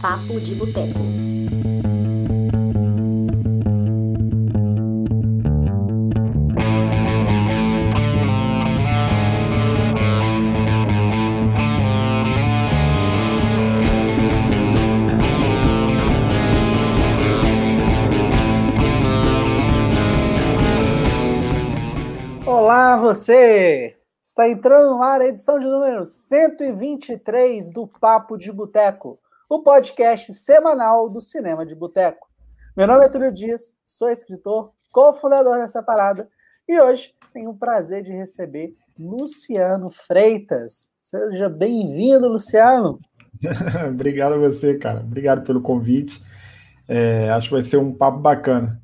Papo de Boteco. Olá, você! Está entrando no ar a edição de número 123 do Papo de Boteco, o podcast semanal do Cinema de Boteco. Meu nome é Túlio Dias, sou escritor, cofundador dessa parada, e hoje tenho o prazer de receber Luciano Freitas. Seja bem-vindo, Luciano. Obrigado a você, cara. Obrigado pelo convite. É, acho que vai ser um papo bacana.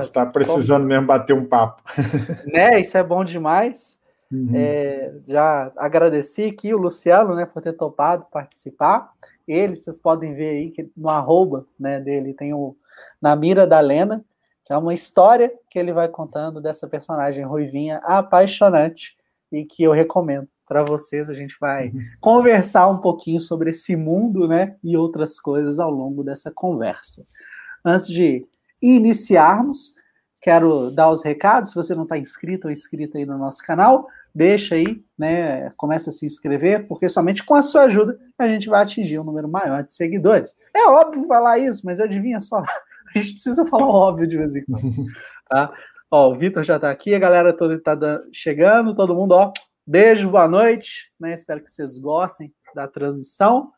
Está precisando como... mesmo bater um papo. Né? Isso é bom demais. Uhum. É, já agradeci aqui o Luciano, né, por ter topado participar. Ele, vocês podem ver aí que no arroba né, dele tem o Na Mira da Lena, que é uma história que ele vai contando dessa personagem ruivinha apaixonante e que eu recomendo para vocês. A gente vai uhum. conversar um pouquinho sobre esse mundo, né, e outras coisas ao longo dessa conversa. Antes de iniciarmos, quero dar os recados. Se você não está inscrito ou inscrita aí no nosso canal, deixa aí, né? Começa a se inscrever, porque somente com a sua ajuda a gente vai atingir um número maior de seguidores. É óbvio falar isso, mas adivinha só, a gente precisa falar óbvio de vez em quando. Tá? Ó, o Vitor já está aqui, a galera toda está chegando, todo mundo, ó. Beijo, boa noite, né? Espero que vocês gostem da transmissão.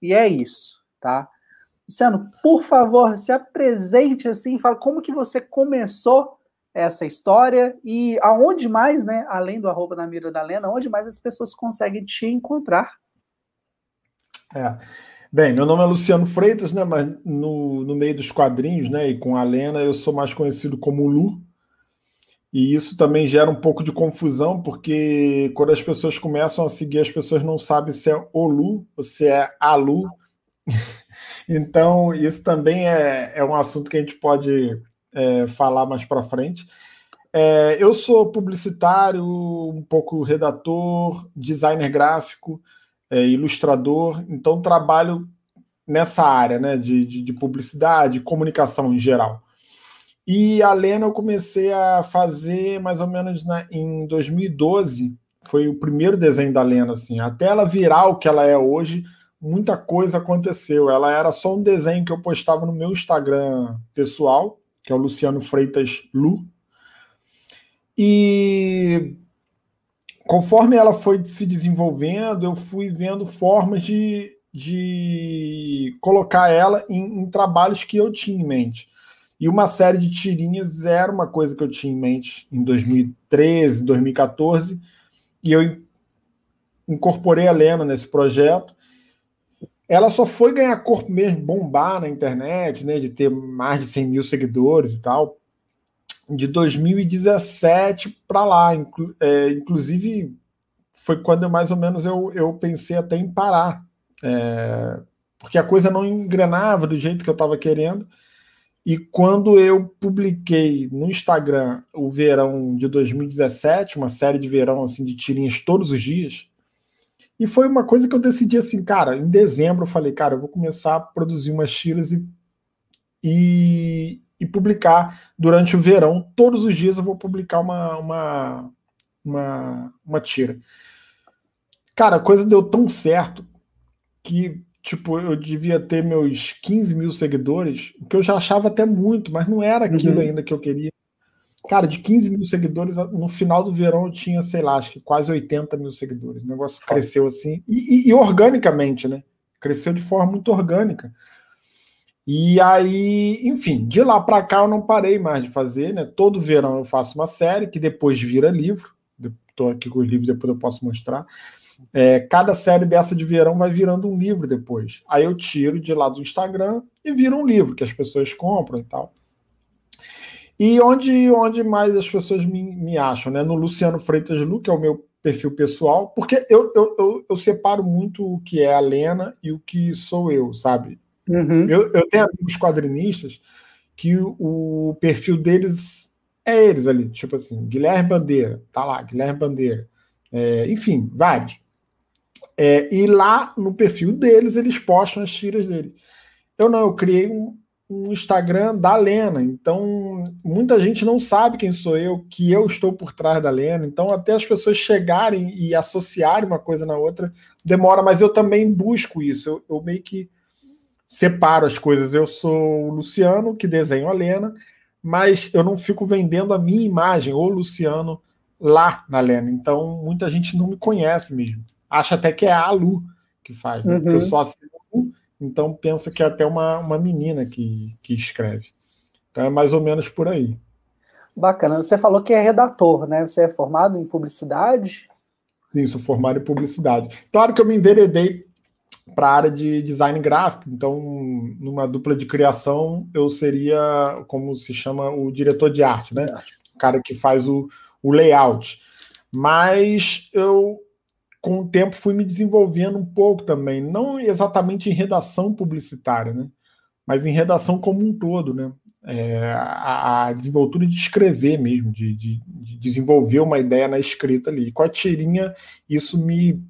E é isso, tá? Luciano, por favor, se apresente assim, fala como que você começou essa história e aonde mais, né, além do arroba da Mira da Lena, onde mais as pessoas conseguem te encontrar? É. Bem, meu nome é Luciano Freitas, né, mas no, no meio dos quadrinhos, né, e com a Lena, eu sou mais conhecido como Lu. E isso também gera um pouco de confusão, porque quando as pessoas começam a seguir, as pessoas não sabem se é o Lu ou se é a Lu. então, isso também é, é um assunto que a gente pode é, falar mais para frente. É, eu sou publicitário, um pouco redator, designer gráfico, é, ilustrador, então trabalho nessa área né, de, de, de, publicidade, comunicação em geral. E a Lena eu comecei a fazer mais ou menos na, em 2012, foi o primeiro desenho da Lena, assim, até ela virar o que ela é hoje, muita coisa aconteceu. Ela era só um desenho que eu postava no meu Instagram pessoal, que é o Luciano Freitas Lu. E conforme ela foi se desenvolvendo, eu fui vendo formas de, de colocar ela em, em trabalhos que eu tinha em mente. E uma série de tirinhas era uma coisa que eu tinha em mente em 2013, 2014, e eu incorporei a Lena nesse projeto ela só foi ganhar corpo mesmo, bombar na internet, né, de ter mais de 100 mil seguidores e tal, de 2017 para lá. Inclu é, inclusive, foi quando eu, mais ou menos eu, eu pensei até em parar, é, porque a coisa não engrenava do jeito que eu estava querendo. E quando eu publiquei no Instagram o verão de 2017, uma série de verão assim de tirinhas todos os dias, e foi uma coisa que eu decidi assim, cara, em dezembro eu falei, cara, eu vou começar a produzir umas tiras e, e, e publicar durante o verão. Todos os dias eu vou publicar uma, uma, uma, uma tira. Cara, a coisa deu tão certo que, tipo, eu devia ter meus 15 mil seguidores, o que eu já achava até muito, mas não era aquilo uhum. ainda que eu queria. Cara, de 15 mil seguidores, no final do verão eu tinha, sei lá, acho que quase 80 mil seguidores. O negócio cresceu assim, e, e, e organicamente, né? Cresceu de forma muito orgânica. E aí, enfim, de lá para cá eu não parei mais de fazer, né? Todo verão eu faço uma série que depois vira livro. Estou aqui com os livros, depois eu posso mostrar. É, cada série dessa de verão vai virando um livro depois. Aí eu tiro de lá do Instagram e vira um livro que as pessoas compram e tal. E onde, onde mais as pessoas me, me acham, né? No Luciano Freitas Lu, que é o meu perfil pessoal, porque eu, eu, eu, eu separo muito o que é a Lena e o que sou eu, sabe? Uhum. Eu, eu tenho amigos quadrinistas que o, o, perfil deles é eles ali, tipo assim, Guilherme Bandeira, tá lá, Guilherme Bandeira, é, enfim, vários. É, e lá no perfil deles, eles postam as tiras dele. Eu não, eu criei um, um Instagram da Lena, então muita gente não sabe quem sou eu, que eu estou por trás da Lena, então até as pessoas chegarem e associarem uma coisa na outra demora, mas eu também busco isso, eu, eu meio que separo as coisas. Eu sou o Luciano, que desenho a Lena, mas eu não fico vendendo a minha imagem, ou Luciano, lá na Lena. Então, muita gente não me conhece mesmo. Acha até que é a Lu que faz, né? uhum. eu só assino Lu, então pensa que é até uma, uma menina que, que escreve. Então é mais ou menos por aí. Bacana. Você falou que é redator, né? Você é formado em publicidade? Sim, sou formado em publicidade. Claro que eu me enveredei para a área de design gráfico. Então, numa dupla de criação, eu seria, como se chama, o diretor de arte, né? O cara que faz o, o layout. Mas eu, com o tempo, fui me desenvolvendo um pouco também, não exatamente em redação publicitária, né? Mas em redação como um todo, né? É, a, a, desenvoltura de escrever mesmo, de, de, de, desenvolver uma ideia na escrita ali. Com a tirinha, isso me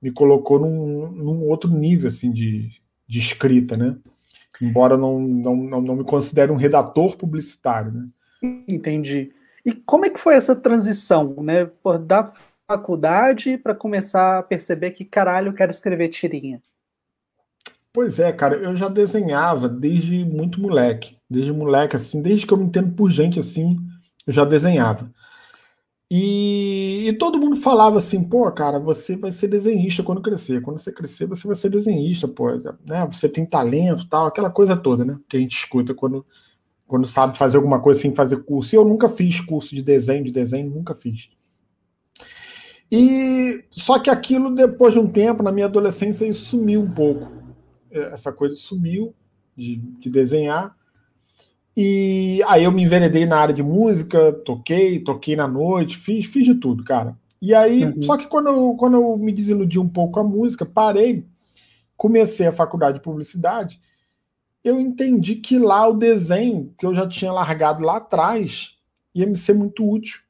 me colocou num, num outro nível assim de, de escrita, né? Embora não, não, não, não me considere um redator publicitário, né? Entendi. E como é que foi essa transição, né? Por, da faculdade para começar a perceber que caralho eu quero escrever tirinha? Pois é, cara, eu já desenhava desde muito moleque. Desde moleque, assim, desde que eu me entendo por gente assim, eu já desenhava. E, e, todo mundo falava assim, pô, cara, você vai ser desenhista quando crescer. Quando você crescer, você vai ser desenhista, pô, né? Você tem talento, tal, aquela coisa toda, né? Que a gente escuta quando, quando sabe fazer alguma coisa sem fazer curso. E eu nunca fiz curso de desenho, de desenho, nunca fiz. E só que aquilo, depois de um tempo, na minha adolescência, isso sumiu um pouco. É, essa coisa sumiu de, de desenhar. E aí eu me enveredei na área de música, toquei, toquei na noite, fiz, fiz de tudo, cara. E aí, uhum. só que quando eu, quando eu me desiludi um pouco com a música, parei, comecei a faculdade de publicidade, eu entendi que lá o desenho que eu já tinha largado lá atrás ia me ser muito útil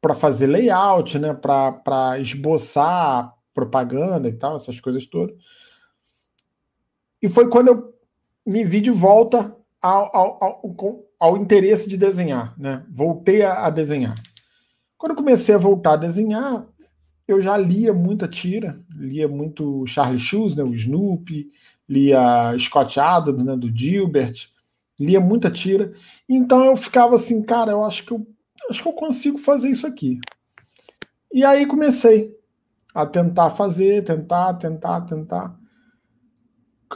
para fazer layout, né, para esboçar propaganda e tal, essas coisas todas. E foi quando eu me vi de volta ao, ao, ao, ao interesse de desenhar, né? Voltei a, a, desenhar. Quando eu comecei a voltar a desenhar, eu já lia muita tira, lia muito Charlie Shoes, né, o Snoopy, lia Scott Adams, né, do Gilbert, lia muita tira. Então eu ficava assim, cara, eu acho que eu acho que eu consigo fazer isso aqui. E aí comecei a tentar fazer, tentar, tentar, tentar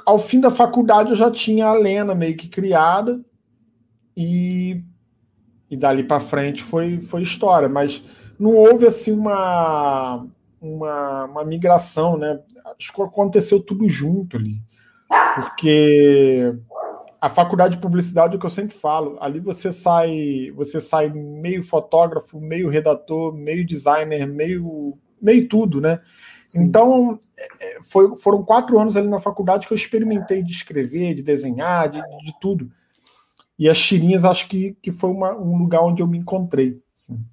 ao fim da faculdade eu já tinha a Lena meio que criada e, e dali para frente foi, foi história, mas não houve assim uma, uma, uma migração, né? Acho que aconteceu tudo junto ali, porque a faculdade de publicidade é o que eu sempre falo, ali você sai, você sai meio fotógrafo, meio redator, meio designer, meio meio tudo, né? Sim. Então, é, é, foi, foram quatro anos ali na faculdade que eu experimentei de escrever, de desenhar, de, de tudo. E as tirinhas, acho que, que foi uma, um lugar onde eu me encontrei. Assim.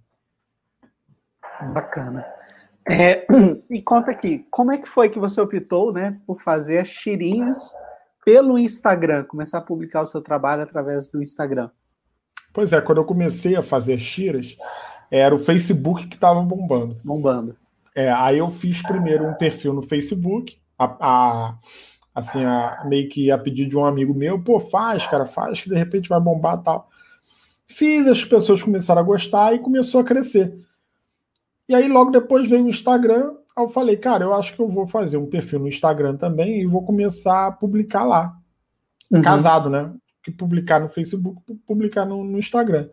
Bacana. É, e conta aqui, como é que foi que você optou né, por fazer as tirinhas pelo Instagram, começar a publicar o seu trabalho através do Instagram? Pois é, quando eu comecei a fazer as tiras, era o Facebook que estava bombando. Bombando. É, aí eu fiz primeiro um perfil no Facebook, a, a, assim, a, meio que a pedido de um amigo meu, pô, faz, cara, faz, que de repente vai bombar tal. Fiz, as pessoas começaram a gostar e começou a crescer. E aí logo depois veio o Instagram, eu falei, cara, eu acho que eu vou fazer um perfil no Instagram também e vou começar a publicar lá. Uhum. Casado, né? Que publicar no Facebook, publicar no, no, Instagram.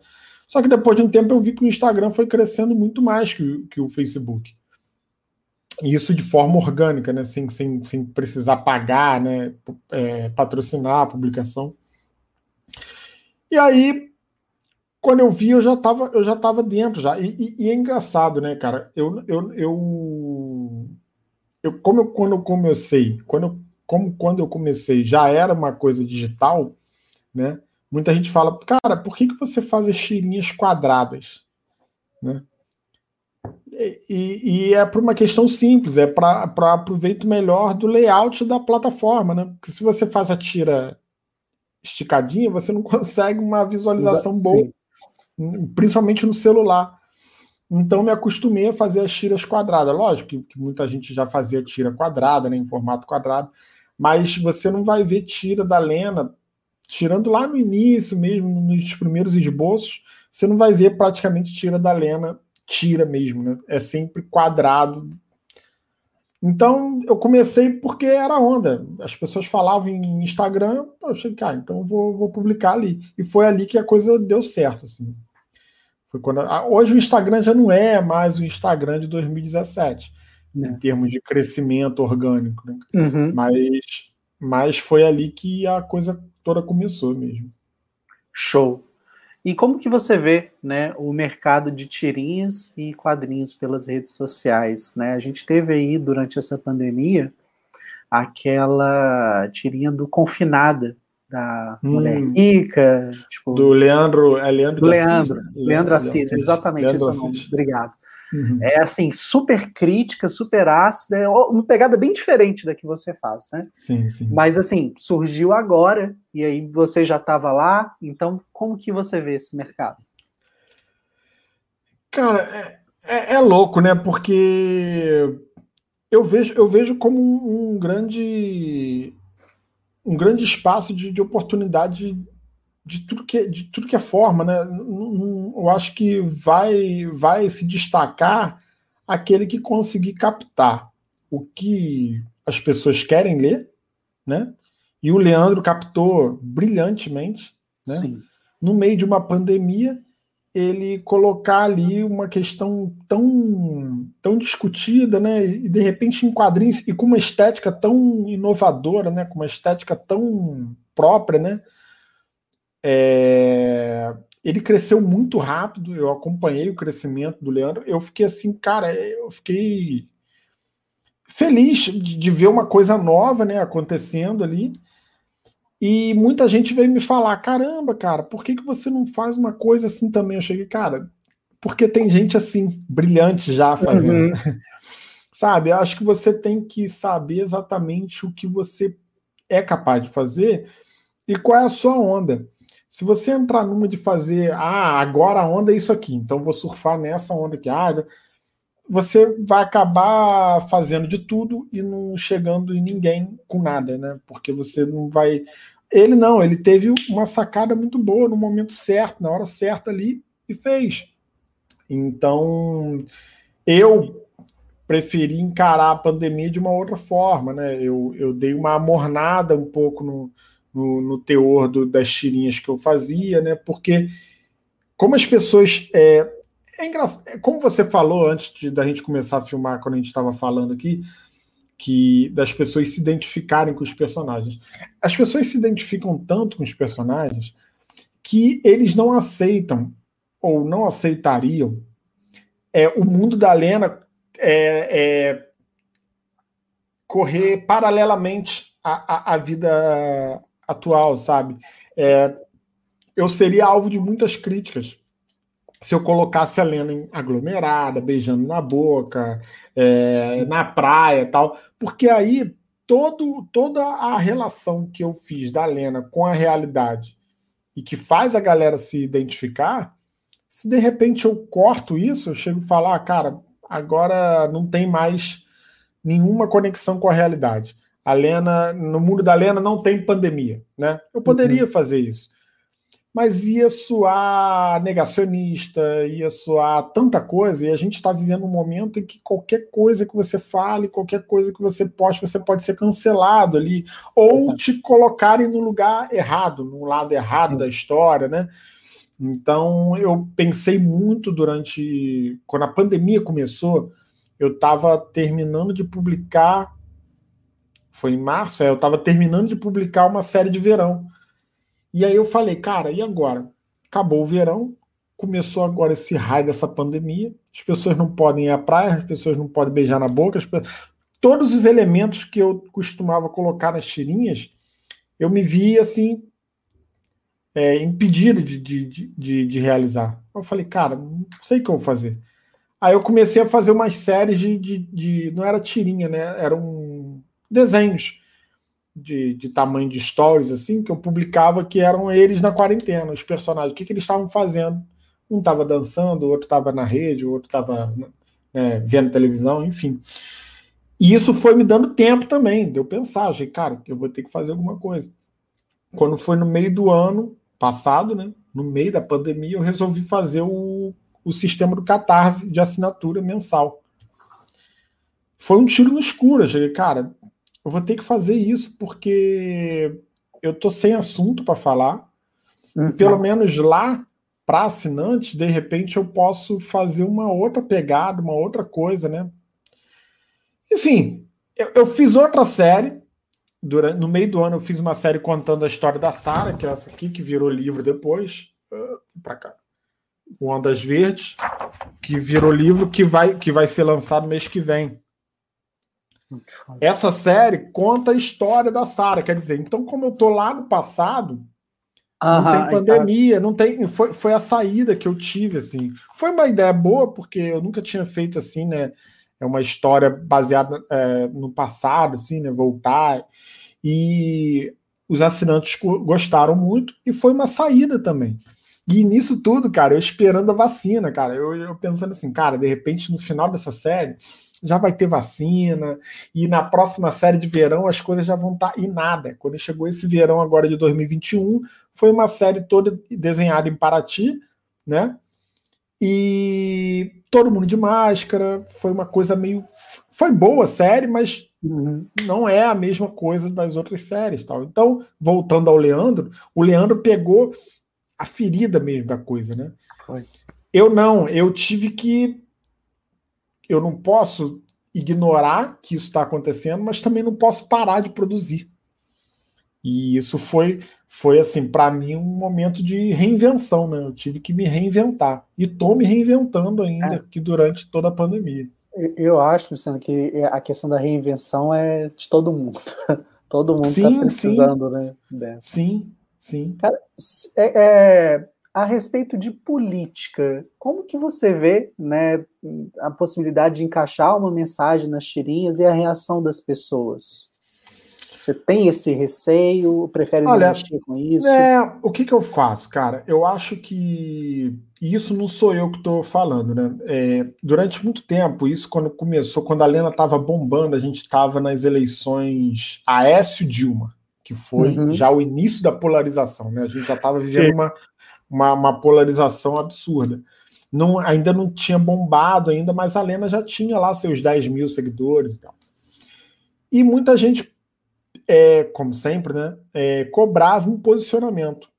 Só que depois de um tempo eu vi que o Instagram foi crescendo muito mais que, que o Facebook isso de forma orgânica, né? sem, sem, sem precisar pagar, né? É, patrocinar a publicação. E aí, quando eu vi, eu já estava eu já tava dentro já. E, e, e, é engraçado, né, cara? Eu, eu, eu, eu como eu, quando eu comecei, quando eu, como quando eu comecei já era uma coisa digital, né? Muita gente fala, cara, por que, que você faz as tirinhas quadradas, né? E, e é por uma questão simples, é para aproveito melhor do layout da plataforma, né? Porque se você faz a tira esticadinha, você não consegue uma visualização Sim. boa, principalmente no celular. Então me acostumei a fazer as tiras quadradas. Lógico que, que muita gente já fazia tira quadrada, né, em formato quadrado, mas você não vai ver tira da Lena, tirando lá no início mesmo, nos primeiros esboços, você não vai ver praticamente tira da Lena tira mesmo, né? É sempre quadrado. Então eu comecei porque era onda. As pessoas falavam em Instagram, eu achei, cara, ah, então eu vou, vou publicar ali. E foi ali que a coisa deu certo, assim. Foi quando hoje o Instagram já não é mais o Instagram de 2017 é. em termos de crescimento orgânico, né? uhum. mas mas foi ali que a coisa toda começou mesmo. Show. E como que você vê né, o mercado de tirinhas e quadrinhos pelas redes sociais? Né? A gente teve aí, durante essa pandemia, aquela tirinha do Confinada, da hum, Mulher Rica. Tipo, do Leandro, é Leandro do Leandro, Assis, Leandro, Leandro Assis, Assis, exatamente Leandro esse é o nome. Obrigado. Uhum. É assim, super crítica, super ácida, é uma pegada bem diferente da que você faz, né? Sim, sim. Mas assim, surgiu agora, e aí você já estava lá, então como que você vê esse mercado? Cara, é, é, é louco, né? Porque eu vejo, eu vejo como um, um grande um grande espaço de, de oportunidade de tudo que de tudo que é forma, né? Eu acho que vai vai se destacar aquele que conseguir captar o que as pessoas querem ler, né? E o Leandro captou brilhantemente, né? Sim. No meio de uma pandemia, ele colocar ali uma questão tão tão discutida, né? E de repente em quadrinhos e com uma estética tão inovadora, né? Com uma estética tão própria, né? É... Ele cresceu muito rápido, eu acompanhei o crescimento do Leandro. Eu fiquei assim, cara, eu fiquei feliz de ver uma coisa nova né, acontecendo ali. E muita gente veio me falar: caramba, cara, por que, que você não faz uma coisa assim também? Eu cheguei, cara, porque tem gente assim, brilhante já fazendo. Uhum. Sabe? Eu acho que você tem que saber exatamente o que você é capaz de fazer e qual é a sua onda. Se você entrar numa de fazer, ah, agora a onda é isso aqui, então vou surfar nessa onda aqui, ah, você vai acabar fazendo de tudo e não chegando em ninguém com nada, né? Porque você não vai. Ele não, ele teve uma sacada muito boa no momento certo, na hora certa ali, e fez. Então, eu preferi encarar a pandemia de uma outra forma, né? Eu, eu dei uma amornada um pouco no, no, no teor do, das tirinhas que eu fazia, né? Porque como as pessoas. É, é engraçado, é, como você falou antes de, da gente começar a filmar, quando a gente estava falando aqui, que das pessoas se identificarem com os personagens. As pessoas se identificam tanto com os personagens que eles não aceitam ou não aceitariam é, o mundo da Lena é, é, correr paralelamente à, à, à vida atual, sabe? É, eu seria alvo de muitas críticas se eu colocasse a Lena aglomerada, beijando na boca, é, na praia tal, porque aí todo, toda a relação que eu fiz da Lena com a realidade e que faz a galera se identificar, se de repente eu corto isso, eu chego a falar, ah, cara, agora não tem mais nenhuma conexão com a realidade. A Lena, no mundo da Lena não tem pandemia, né? Eu poderia uhum. fazer isso. Mas ia soar negacionista, ia soar tanta coisa, e a gente está vivendo um momento em que qualquer coisa que você fale, qualquer coisa que você poste, você pode ser cancelado ali, ou Exato. te colocarem no lugar errado, no lado errado Sim. da história, né? Então eu pensei muito durante. Quando a pandemia começou, eu estava terminando de publicar foi em março, é, eu estava terminando de publicar uma série de verão. E aí eu falei, cara, e agora? Acabou o verão, começou agora esse raio dessa pandemia, as pessoas não podem ir à praia, as pessoas não podem beijar na boca, pessoas... todos os elementos que eu costumava colocar nas tirinhas, eu me vi assim, é, impedido de, de, de, de, realizar. Eu falei, cara, não sei o que eu vou fazer. Aí eu comecei a fazer umas séries de, de, de não era tirinha, né? Eram desenhos de, de tamanho de stories, assim, que eu publicava que eram eles na quarentena, os personagens, o que, que eles estavam fazendo. Um estava dançando, o outro estava na rede, o outro estava né, vendo televisão, enfim. E isso foi me dando tempo também, de eu pensar, achei, cara, eu vou ter que fazer alguma coisa. Quando foi no meio do ano passado, né, no meio da pandemia, eu resolvi fazer o, o sistema do Catarse de assinatura mensal. Foi um tiro no escuro, eu cheguei, cara, eu vou ter que fazer isso porque eu tô sem assunto para falar. Uhum. Pelo menos lá para assinantes, de repente eu posso fazer uma outra pegada, uma outra coisa, né? Enfim, eu, eu fiz outra série. Durante, no meio do ano eu fiz uma série contando a história da Sara, que é essa aqui, que virou livro depois. Uh, para cá. O Ondas Verdes, que virou livro que vai, que vai ser lançado mês que vem. Essa série conta a história da Sara, quer dizer, então como eu tô lá no passado, não tem então. pandemia, não tem. Foi, foi a saída que eu tive, assim. Foi uma ideia boa, porque eu nunca tinha feito assim, né? É uma história baseada é, no passado, assim, né? Voltar. E os assinantes gostaram muito, e foi uma saída também. E nisso tudo, cara, eu esperando a vacina, cara. Eu, eu pensando assim, cara, de repente, no final dessa série, já vai ter vacina, e na próxima série de verão as coisas já vão estar tá, e nada. Quando chegou esse verão agora de 2021, foi uma série toda desenhada em Paraty, né? E todo mundo de máscara, foi uma coisa meio. Foi boa a série, mas uhum. não é a mesma coisa das outras séries. tal. Então, voltando ao Leandro, o Leandro pegou a ferida mesmo da coisa, né? Foi. Eu não, eu tive que. Eu não posso ignorar que isso está acontecendo, mas também não posso parar de produzir. E isso foi, foi assim, para mim, um momento de reinvenção, né? Eu tive que me reinventar. E estou me reinventando ainda é. que durante toda a pandemia. Eu acho, Luciano, que a questão da reinvenção é de todo mundo. todo mundo está precisando, sim. né? Dessa. Sim, sim. Cara, é, é, a respeito de política, como que você vê né, a possibilidade de encaixar uma mensagem nas tirinhas e a reação das pessoas? Você tem esse receio? Prefere Olha, mexer com isso? É, o que, que eu faço, cara? Eu acho que isso não sou eu que estou falando, né? É, durante muito tempo, isso quando começou, quando a Lena estava bombando, a gente estava nas eleições Aécio Dilma, que foi uhum. já o início da polarização, né? A gente já estava vivendo uma, uma, uma, polarização absurda. Não, ainda não tinha bombado ainda, mas a Lena já tinha lá seus 10 mil seguidores e tal. E muita gente é, como sempre, né, é, cobrava um posicionamento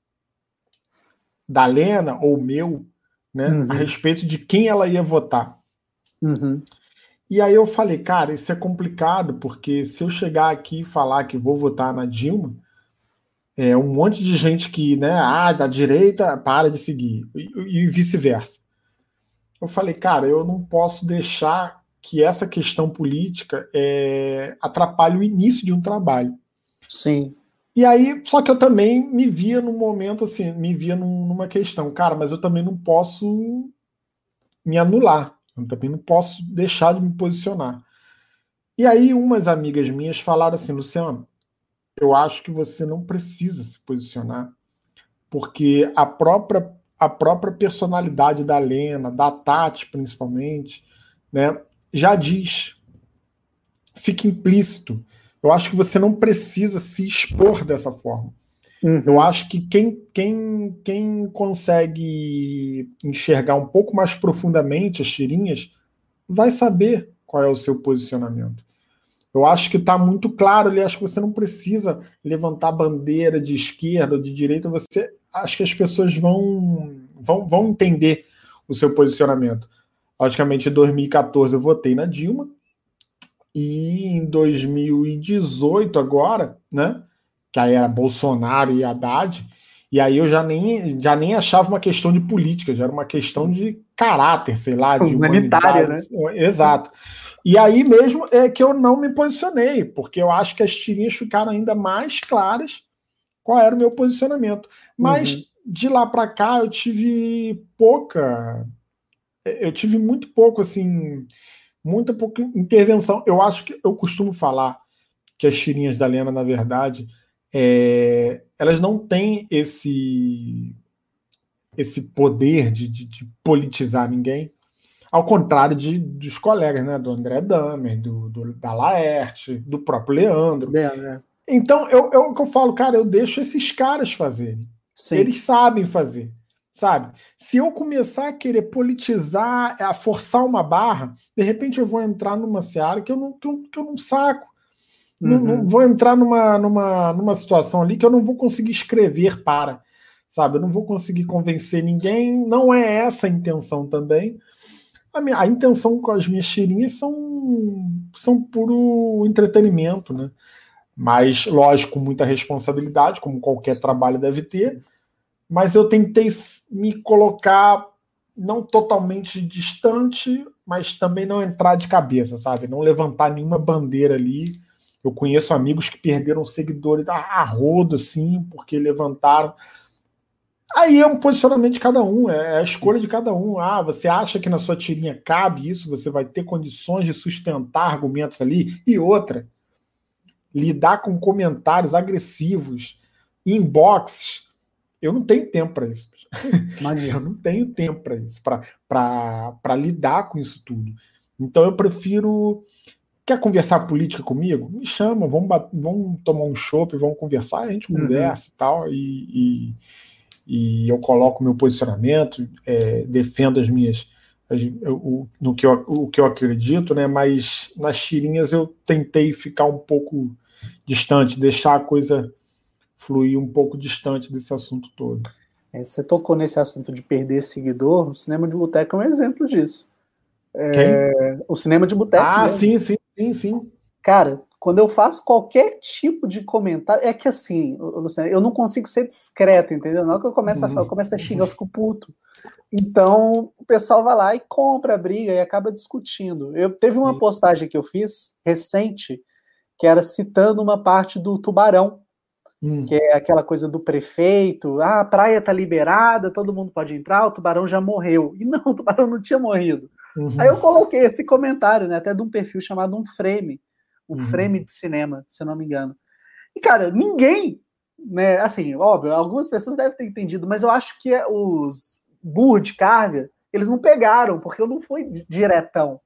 da Lena ou meu né, uhum. a respeito de quem ela ia votar. Uhum. E aí eu falei, cara, isso é complicado, porque se eu chegar aqui e falar que vou votar na Dilma, é um monte de gente que, né, ah, da direita para de seguir, e, e vice-versa. Eu falei, cara, eu não posso deixar que essa questão política é, atrapalhe o início de um trabalho. Sim. E aí, só que eu também me via num momento assim, me via num, numa questão, cara, mas eu também não posso me anular, eu também não posso deixar de me posicionar. E aí, umas amigas minhas falaram assim, Luciano, eu acho que você não precisa se posicionar, porque a própria a própria personalidade da Lena, da Tati principalmente, né, já diz, fica implícito. Eu acho que você não precisa se expor dessa forma. Uhum. Eu acho que quem, quem, quem consegue enxergar um pouco mais profundamente as tirinhas vai saber qual é o seu posicionamento. Eu acho que está muito claro ali, acho que você não precisa levantar bandeira de esquerda ou de direita, você acho que as pessoas vão, vão, vão entender o seu posicionamento. Logicamente, em 2014 eu votei na Dilma, e em 2018 agora, né, que aí era Bolsonaro e Haddad, e aí eu já nem, já nem achava uma questão de política, já era uma questão de caráter, sei lá, de humanitária, né? Exato. E aí mesmo é que eu não me posicionei, porque eu acho que as tirinhas ficaram ainda mais claras qual era o meu posicionamento. Mas uhum. de lá para cá eu tive pouca eu tive muito pouco, assim, muita pouca intervenção. Eu acho que eu costumo falar que as tirinhas da Lena, na verdade, é, elas não têm esse esse poder de, de, de, politizar ninguém, ao contrário de, dos colegas, né, do André Damer, do, do da Laerte, do próprio Leandro. É, né? Então, eu, eu, eu falo, cara, eu deixo esses caras fazerem. Sim. Eles sabem fazer sabe? Se eu começar a querer politizar, a forçar uma barra, de repente eu vou entrar numa seara que eu não, que eu, que eu não saco. Uhum. Não, não, uhum. vou entrar numa, numa, numa situação ali que eu não vou conseguir escrever para, sabe? Eu não vou conseguir convencer ninguém. Não é essa a intenção também. A, minha, a intenção com as minhas tirinhas são, são puro entretenimento, né? Mas, lógico, muita responsabilidade, como qualquer trabalho deve ter mas eu tentei me colocar não totalmente distante, mas também não entrar de cabeça, sabe? Não levantar nenhuma bandeira ali. Eu conheço amigos que perderam seguidores a rodo, assim, porque levantaram. Aí é um posicionamento de cada um, é a escolha de cada um. Ah, você acha que na sua tirinha cabe isso? Você vai ter condições de sustentar argumentos ali? E outra, lidar com comentários agressivos, inboxes eu não tenho tempo para isso. Imagina. eu não tenho tempo para isso, para lidar com isso tudo. Então eu prefiro. Quer conversar política comigo? Me chama, vamos, vamos tomar um chopp, vamos conversar, a gente uhum. conversa uhum. e tal, e, e, e, eu coloco meu posicionamento, é, defendo as minhas. As, eu, no que eu, o que eu acredito, né? Mas nas tirinhas eu tentei ficar um pouco distante, deixar a coisa fluir um pouco distante desse assunto todo. É, você tocou nesse assunto de perder seguidor, o cinema de boteco é um exemplo disso. É, o cinema de boteco. Ah, mesmo. sim, sim, sim, sim. Cara, quando eu faço qualquer tipo de comentário, é que assim, Luciano, eu não consigo ser discreto, entendeu? Na hora que eu começo a falar, eu começo a xingar, eu fico puto. Então, o pessoal vai lá e compra a briga e acaba discutindo. Eu teve uma postagem que eu fiz recente que era citando uma parte do Tubarão, Hum. Que é aquela coisa do prefeito, ah, a praia tá liberada, todo mundo pode entrar, o tubarão já morreu. E não, o tubarão não tinha morrido. Uhum. Aí eu coloquei esse comentário, né, até de um perfil chamado Um Frame, um uhum. frame de cinema, se eu não me engano. E, cara, ninguém, né, assim, óbvio, algumas pessoas devem ter entendido, mas eu acho que os burros de carga, eles não pegaram, porque eu não fui diretão,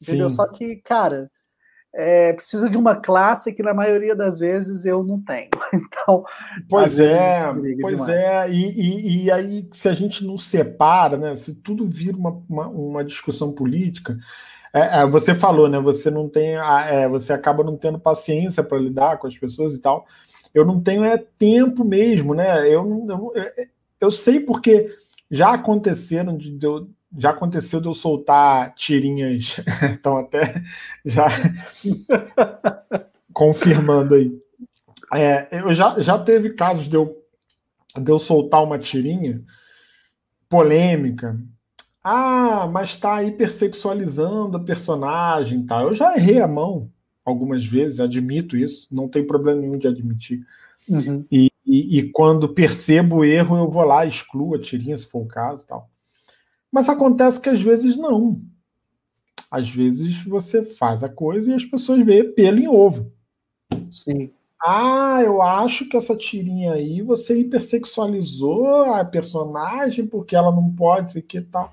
entendeu? Sim. Só que, cara, é, precisa de uma classe que na maioria das vezes eu não tenho. Então, pois é, pois demais. é, e, e, e, aí se a gente não separa, né? Se tudo vira uma, uma, uma discussão política, é, é, você falou, né? Você não tem, é, você acaba não tendo paciência para lidar com as pessoas e tal. Eu não tenho é tempo mesmo, né? Eu, eu, eu sei porque já aconteceram de, de eu já aconteceu de eu soltar tirinhas, então até já confirmando aí. É, eu já, já teve casos de eu, de eu soltar uma tirinha polêmica. Ah, mas está hipersexualizando a personagem, tá? Eu já errei a mão algumas vezes, admito isso, não tem problema nenhum de admitir. Uhum. E, e, e, quando percebo o erro, eu vou lá, excluo a tirinha, se for o caso, tal. Mas acontece que às vezes não. Às vezes você faz a coisa e as pessoas veem pelo em ovo. Sim. Ah, eu acho que essa tirinha aí você hipersexualizou a personagem porque ela não pode ser que tal.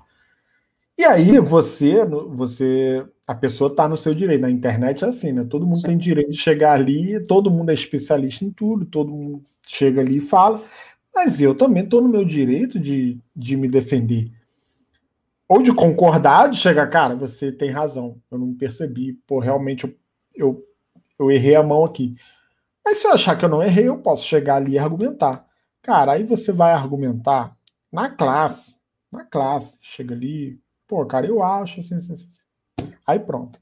E aí você, você, a pessoa está no seu direito. Na internet é assim, né? Todo mundo Sim. tem direito de chegar ali, todo mundo é especialista em tudo, todo mundo chega ali e fala. Mas eu também estou no meu direito de, de me defender ou de concordar, de chegar, cara, você tem razão, eu não percebi, pô, realmente eu, eu, eu errei a mão aqui. Mas se eu achar que eu não errei, eu posso chegar ali e argumentar. Cara, aí você vai argumentar na classe, na classe, chega ali, pô, cara, eu acho assim, assim, assim. Aí pronto.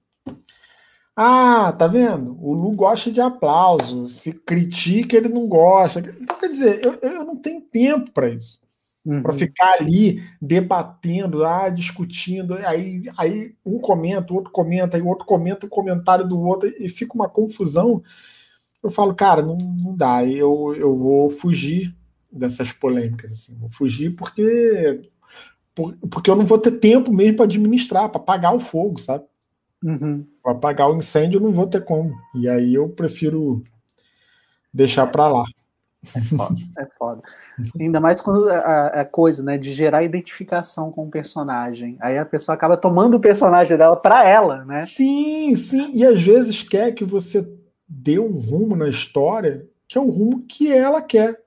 Ah, tá vendo? O Lu gosta de aplauso. Se critica, ele não gosta. Então, quer dizer, eu, eu não tenho tempo para isso uhum. para ficar ali debatendo, ah, discutindo, aí, aí um comenta, o outro comenta, aí o outro comenta o comentário do outro, e fica uma confusão. Eu falo, cara, não, não dá, eu, eu vou fugir dessas polêmicas, assim, vou fugir porque porque eu não vou ter tempo mesmo para administrar, para apagar o fogo, sabe? Uhum. Para apagar o incêndio eu não vou ter como. E aí eu prefiro deixar para lá. É foda, é foda. Ainda mais quando a, a, coisa, né, de gerar identificação com o personagem. Aí a pessoa acaba tomando o personagem dela para ela, né? Sim, sim. E às vezes quer que você dê um rumo na história que é o rumo que ela quer.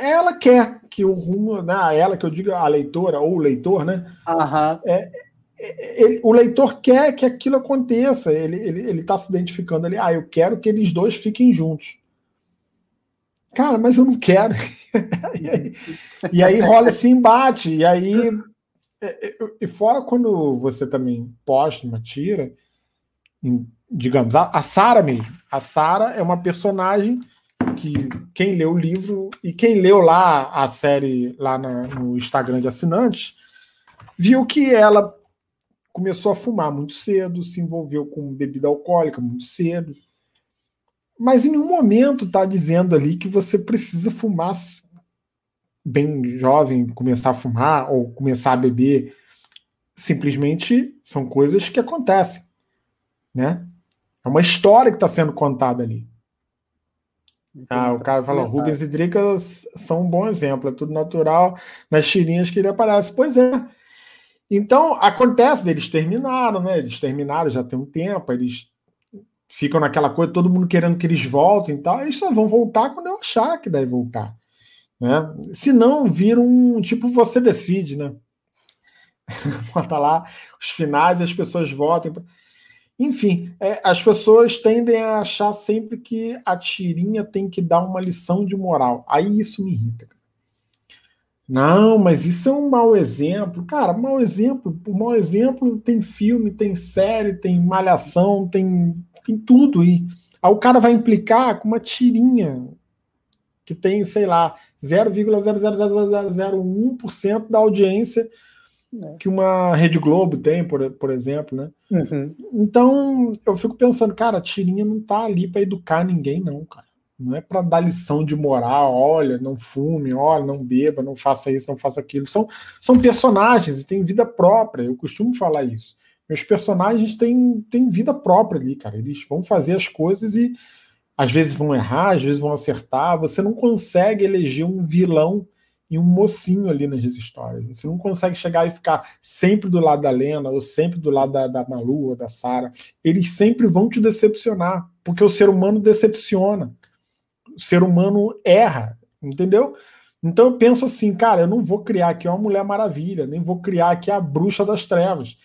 Ela quer que o rumo, né, ela que eu digo a leitora ou o leitor, né? Uhum. É, ele, o leitor quer que aquilo aconteça. Ele está ele, ele tá se identificando ali. Ah, eu quero que eles dois fiquem juntos. Cara, mas eu não quero. e, aí, e, aí, rola esse embate. E aí. É, é, e fora quando você também posta uma tira, digamos, a, a Sara mesmo. A Sara é uma personagem que quem leu o livro e quem leu lá a série lá na, no Instagram de assinantes viu que ela começou a fumar muito cedo, se envolveu com bebida alcoólica muito cedo. Mas em nenhum momento está dizendo ali que você precisa fumar bem jovem, começar a fumar ou começar a beber. Simplesmente são coisas que acontecem. Né? É uma história que está sendo contada ali. Ah, o cara fala, Rubens e Dricas são um bom exemplo, é tudo natural nas tirinhas que ele aparece. Pois é. Então, acontece, eles terminaram, né? Eles terminaram já tem um tempo, eles ficam naquela coisa, todo mundo querendo que eles voltem e tal, eles só vão voltar quando eu achar que deve voltar. Né? Se não, vira um tipo você decide, né? Bota lá os finais as pessoas votem. Enfim, é, as pessoas tendem a achar sempre que a tirinha tem que dar uma lição de moral. Aí isso me irrita. Não, mas isso é um mau exemplo. Cara, mau exemplo. O mau exemplo tem filme, tem série, tem malhação, tem, tem tudo aí. Aí o cara vai implicar com uma tirinha que tem, sei lá, 0,00001% da audiência é. que uma Rede Globo tem, por, por exemplo, né? Uhum. Então, eu fico pensando, cara, a tirinha não tá ali para educar ninguém, não, cara. Não é para dar lição de moral, olha, não fume, olha, não beba, não faça isso, não faça aquilo. São, são personagens e têm vida própria, eu costumo falar isso. Meus personagens têm, têm vida própria ali, cara. Eles vão fazer as coisas e às vezes vão errar, às vezes vão acertar. Você não consegue eleger um vilão e um mocinho ali nas histórias. Você não consegue chegar e ficar sempre do lado da Lena ou sempre do lado da, da Malu ou da Sara. Eles sempre vão te decepcionar, porque o ser humano decepciona ser humano erra, entendeu? Então eu penso assim, cara, eu não vou criar aqui uma Mulher Maravilha, nem vou criar aqui a Bruxa das Trevas.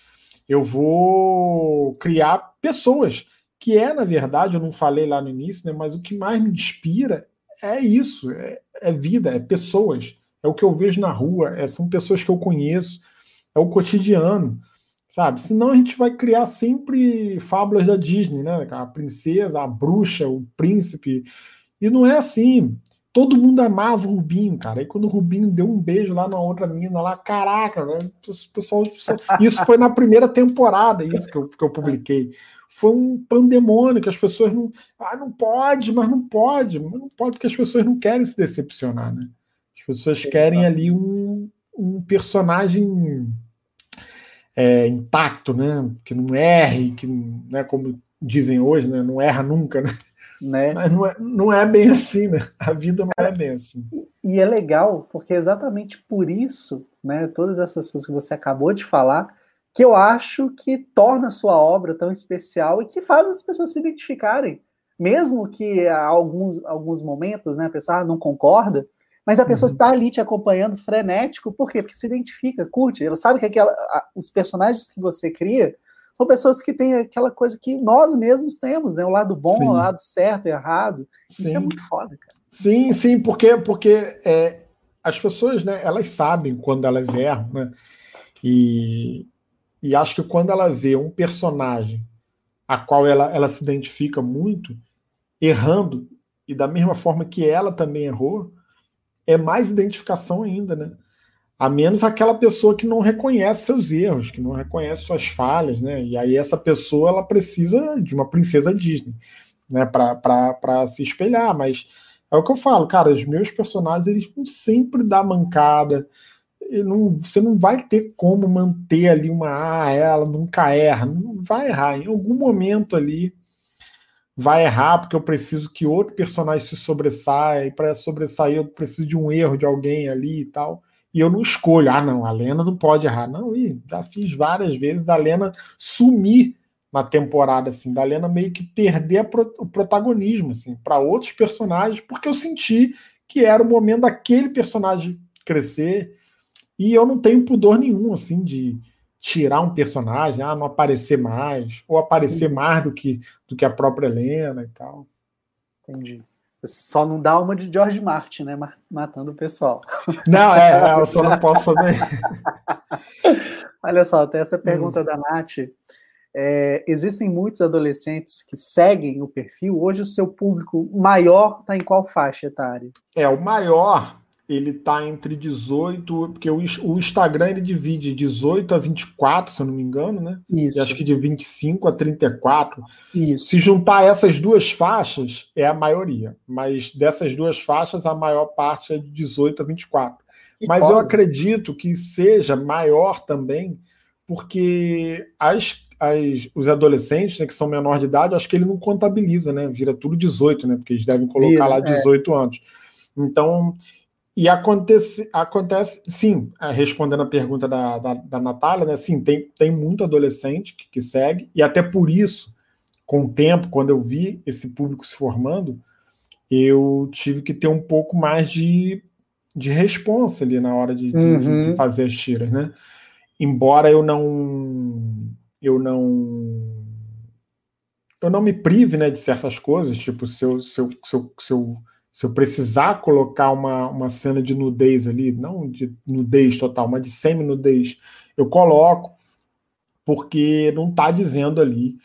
Eu vou criar pessoas, que é, na verdade, eu não falei lá no início, né, mas o que mais me inspira é isso, é, é vida, é pessoas. É o que eu vejo na rua, é, são pessoas que eu conheço, é o cotidiano, sabe? Senão a gente vai criar sempre fábulas da Disney, né? A princesa, a bruxa, o príncipe, e não é assim. Todo mundo amava o Rubinho, cara. Aí quando o Rubinho deu um beijo lá na outra mina lá, caraca, né? pessoal, isso foi na primeira temporada, isso que eu, que eu publiquei. Foi um pandemônio que as pessoas não. Ah, não pode, mas não pode. Mas não pode porque as pessoas não querem se decepcionar, né? As pessoas querem ali um, um personagem é, intacto, né? Que não erre, que, né, como dizem hoje, né? Não erra nunca, né? Né? Mas não é, não é bem assim, né? A vida não é bem assim. E é legal, porque é exatamente por isso, né, todas essas coisas que você acabou de falar, que eu acho que torna a sua obra tão especial e que faz as pessoas se identificarem. Mesmo que há alguns, alguns momentos né, a pessoa ah, não concorda, mas a pessoa está uhum. ali te acompanhando frenético, por quê? Porque se identifica, curte, ela sabe que aquela, os personagens que você cria são pessoas que têm aquela coisa que nós mesmos temos, né? O lado bom, sim. o lado certo e errado. Sim. Isso é muito foda, cara. Sim, sim, porque, porque é, as pessoas, né, elas sabem quando elas erram, né? E, e acho que quando ela vê um personagem a qual ela, ela se identifica muito, errando, e da mesma forma que ela também errou, é mais identificação ainda, né? A menos aquela pessoa que não reconhece seus erros, que não reconhece suas falhas, né? E aí essa pessoa ela precisa de uma princesa Disney, né? Para se espelhar, mas é o que eu falo, cara, os meus personagens eles vão sempre dar mancada, não, você não vai ter como manter ali uma ah, ela nunca erra, não vai errar. Em algum momento ali vai errar, porque eu preciso que outro personagem se sobressaia, e para sobressair eu preciso de um erro de alguém ali e tal. E eu não escolho, ah, não, a Lena não pode errar. Não, e já fiz várias vezes da Lena sumir na temporada, assim, da Lena meio que perder pro, o protagonismo, assim, para outros personagens, porque eu senti que era o momento daquele personagem crescer. E eu não tenho pudor nenhum, assim, de tirar um personagem, ah, não aparecer mais, ou aparecer mais do que, do que a própria Helena e tal. Entendi. Só não dá uma de George Martin, né? Matando o pessoal. Não, é, é eu só não posso fazer. Olha só, tem essa pergunta hum. da Nath. É, existem muitos adolescentes que seguem o perfil. Hoje o seu público maior está em qual faixa etária? É, o maior ele está entre 18, porque o, o, Instagram ele divide 18 a 24, se eu não me engano, né? Isso. E acho que de 25 a 34. Isso. Se juntar essas duas faixas, é a maioria. Mas dessas duas faixas, a maior parte é de 18 a 24. E Mas eu acredito que seja maior também, porque as as, os adolescentes, né, que são menor de idade, acho que ele não contabiliza, né? Vira tudo 18, né? Porque eles devem colocar Vira, lá 18 é. anos. Então, e acontece, acontece sim, é, respondendo a pergunta da, da, da Natália, né? Sim, tem, tem muito adolescente que, que segue, e até por isso, com o tempo, quando eu vi esse público se formando, eu tive que ter um pouco mais de, de responsa ali na hora de, uhum. de, de fazer as tiras, né? Embora eu não eu não eu não me prive né, de certas coisas, tipo, se eu, se eu, se eu, se eu, se eu precisar colocar uma, uma cena de nudez ali, não de nudez total, mas de semi-nudez, eu coloco, porque não está dizendo ali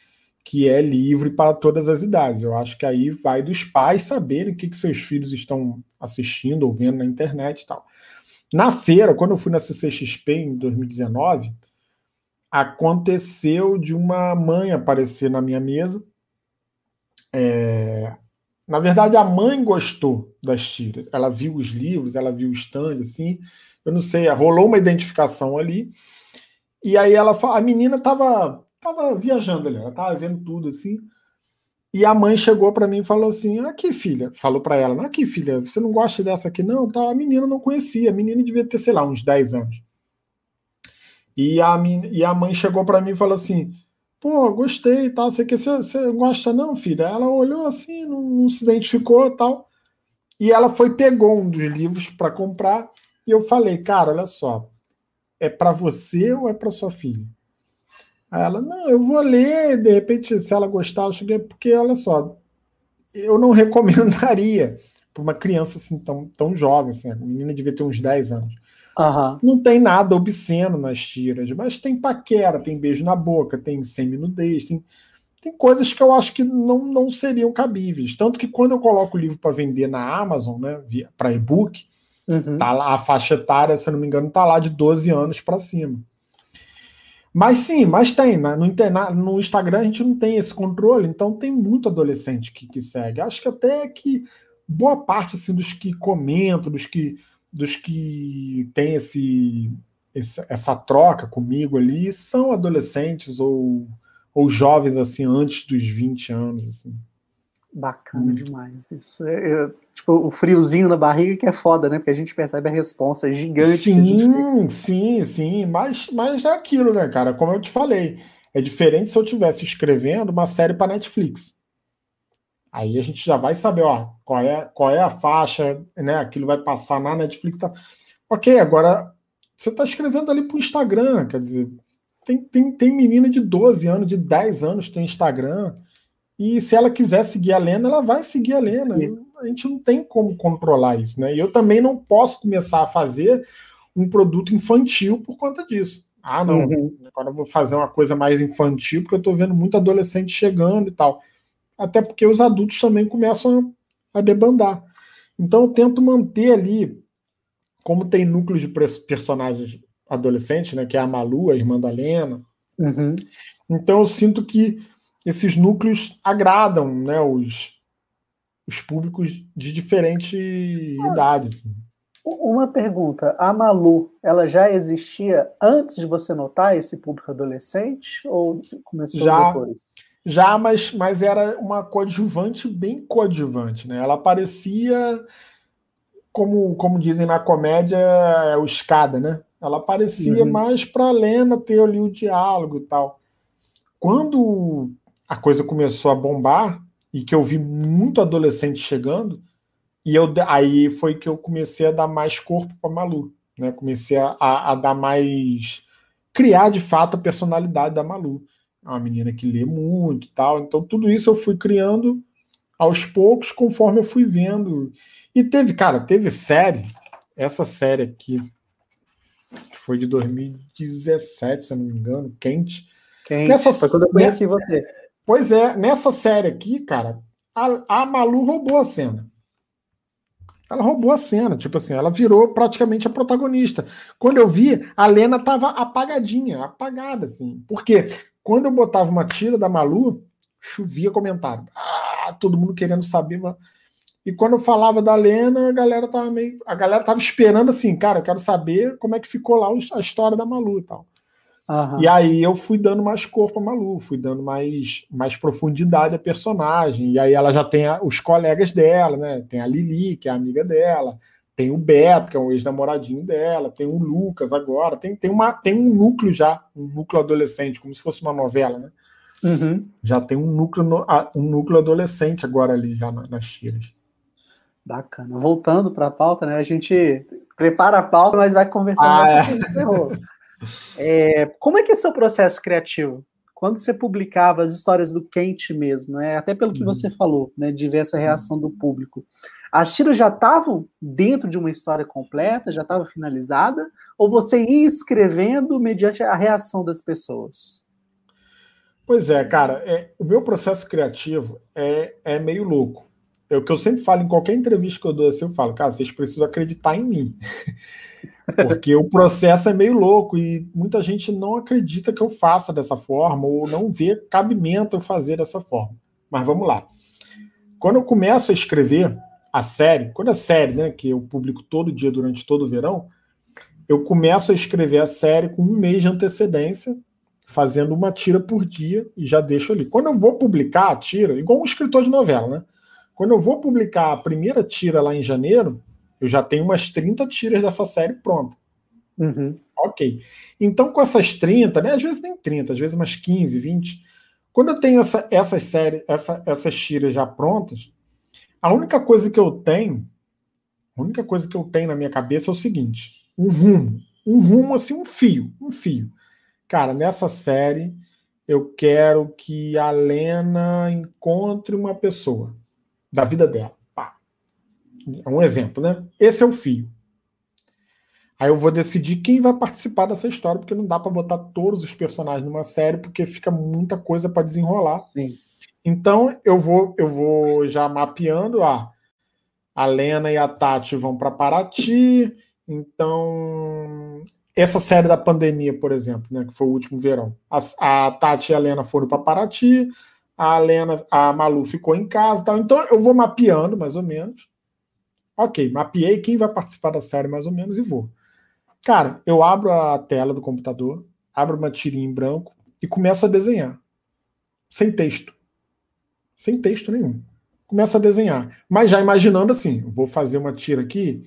que é livre para todas as idades. Eu acho que aí vai dos pais saberem o que, que seus filhos estão assistindo ou vendo na internet e tal. Na feira, quando eu fui na CCXP em 2019, aconteceu de uma mãe aparecer na minha mesa. É... Na verdade, a mãe gostou das tiras. Ela viu os livros, ela viu o stand, assim. Eu não sei, rolou uma identificação ali. E aí ela, a menina estava tava viajando ali, ela estava vendo tudo assim. E a mãe chegou para mim e falou assim: Aqui, filha. Falou para ela: Aqui, filha, você não gosta dessa aqui, não? Tá, a menina não conhecia. A menina devia ter, sei lá, uns 10 anos. E a, e a mãe chegou para mim e falou assim: pô, gostei e tal, você, que, você, você gosta não, filha? Ela olhou assim, não, não se identificou tal. E ela foi, pegou um dos livros para comprar, e eu falei, cara, olha só, é para você ou é para sua filha? Aí ela, não, eu vou ler, de repente, se ela gostar, eu cheguei, porque olha só, eu não recomendaria para uma criança assim tão, tão jovem, assim, a menina devia ter uns 10 anos. Uhum. Não tem nada obsceno nas tiras, mas tem paquera, tem beijo na boca, tem semi-nudez, tem, tem coisas que eu acho que não, não seriam cabíveis. Tanto que quando eu coloco o livro para vender na Amazon, né, para e-book, uhum. tá lá, a faixa etária, se não me engano, tá lá de 12 anos para cima. Mas sim, mas tem. Né? No, no Instagram a gente não tem esse controle, então tem muito adolescente que, que segue. Acho que até que boa parte assim, dos que comentam, dos que dos que têm esse, esse, essa troca comigo ali são adolescentes ou, ou jovens assim antes dos 20 anos assim. Bacana Muito. demais isso. É, é, tipo, o friozinho na barriga que é foda, né? Porque a gente percebe a resposta gigante. Sim, sim, sim. Mas, mas é aquilo, né, cara? Como eu te falei, é diferente se eu estivesse escrevendo uma série para Netflix. Aí a gente já vai saber, ó, qual é, qual é a faixa, né? Aquilo vai passar na Netflix. Tá... Ok, agora você está escrevendo ali para o Instagram, quer dizer, tem, tem, tem menina de 12 anos, de 10 anos tem Instagram. E se ela quiser seguir a Lena, ela vai seguir a Lena. Sim. A gente não tem como controlar isso, né? E eu também não posso começar a fazer um produto infantil por conta disso. Ah, não, uhum. agora eu vou fazer uma coisa mais infantil, porque eu estou vendo muito adolescente chegando e tal até porque os adultos também começam a debandar. Então eu tento manter ali, como tem núcleos de personagens adolescentes, né, que é a Malu, a irmã da Lena. Uhum. Então eu sinto que esses núcleos agradam né, os, os públicos de diferente ah. idade. Assim. Uma pergunta, a Malu, ela já existia antes de você notar esse público adolescente ou começou já, depois? Já, mas, mas era uma coadjuvante bem coadjuvante, né? Ela aparecia como, como dizem na comédia, é o escada, né? Ela aparecia uhum. mais para a Lena ter ali o diálogo e tal. Quando a coisa começou a bombar e que eu vi muito adolescente chegando, e eu, aí foi que eu comecei a dar mais corpo para Malu, né? Comecei a, a, dar mais criar de fato a personalidade da Malu. É uma menina que lê muito, tal. Então tudo isso eu fui criando aos poucos conforme eu fui vendo. E teve, cara, teve série, essa série aqui que foi de 2017, se eu não me engano, quente. Quente. Nessa, foi quando eu conheci você. Pois é, nessa série aqui, cara, a, a Malu roubou a cena ela roubou a cena, tipo assim, ela virou praticamente a protagonista. Quando eu vi, a Lena tava apagadinha, apagada, assim. Porque quando eu botava uma tira da Malu, chovia comentário. Ah, todo mundo querendo saber. E quando eu falava da Lena, a galera tava meio. A galera tava esperando assim, cara, eu quero saber como é que ficou lá a história da Malu e tal. Uhum. E aí eu fui dando mais corpo a Malu, fui dando mais, mais profundidade à personagem. E aí ela já tem a, os colegas dela, né? Tem a Lili, que é a amiga dela, tem o Beto, que é um ex-namoradinho dela, tem o Lucas agora, tem, tem, uma, tem um núcleo já, um núcleo adolescente, como se fosse uma novela, né? Uhum. Já tem um núcleo, um núcleo adolescente agora ali, já nas tiras. Bacana. Voltando para a pauta, né? A gente prepara a pauta, mas vai conversar ah, é. É, como é que é seu processo criativo? Quando você publicava as histórias do Quente mesmo, né? até pelo que uhum. você falou, né, de ver essa reação do público, as tiras já estavam dentro de uma história completa, já estava finalizada, ou você ia escrevendo mediante a reação das pessoas? Pois é, cara, é, o meu processo criativo é, é meio louco. É o que eu sempre falo em qualquer entrevista que eu dou assim, eu falo, cara, vocês precisam acreditar em mim. Porque o processo é meio louco e muita gente não acredita que eu faça dessa forma ou não vê cabimento eu fazer dessa forma. Mas vamos lá. Quando eu começo a escrever a série, quando é série, né, que eu publico todo dia durante todo o verão, eu começo a escrever a série com um mês de antecedência, fazendo uma tira por dia e já deixo ali. Quando eu vou publicar a tira, igual um escritor de novela, né? Quando eu vou publicar a primeira tira lá em janeiro, eu já tenho umas 30 tiras dessa série pronta. Uhum. Ok. Então, com essas 30, né, às vezes nem 30, às vezes umas 15, 20. Quando eu tenho essa, essas séries, essa, essas tiras já prontas, a única coisa que eu tenho, a única coisa que eu tenho na minha cabeça é o seguinte: um rumo. Um rumo, assim, um fio, um fio. Cara, nessa série eu quero que a Lena encontre uma pessoa da vida dela. É um exemplo, né? Esse é o fio. Aí eu vou decidir quem vai participar dessa história, porque não dá para botar todos os personagens numa série, porque fica muita coisa para desenrolar. Sim. Então eu vou eu vou já mapeando a a Lena e a Tati vão para Paraty. Então essa série da pandemia, por exemplo, né, que foi o último verão, a, a Tati e a Lena foram para Paraty, a Lena, a Malu ficou em casa, tal. Então eu vou mapeando mais ou menos. Ok, mapeei quem vai participar da série mais ou menos e vou. Cara, eu abro a tela do computador, abro uma tirinha em branco e começo a desenhar. Sem texto. Sem texto nenhum. Começo a desenhar. Mas já imaginando assim, vou fazer uma tira aqui.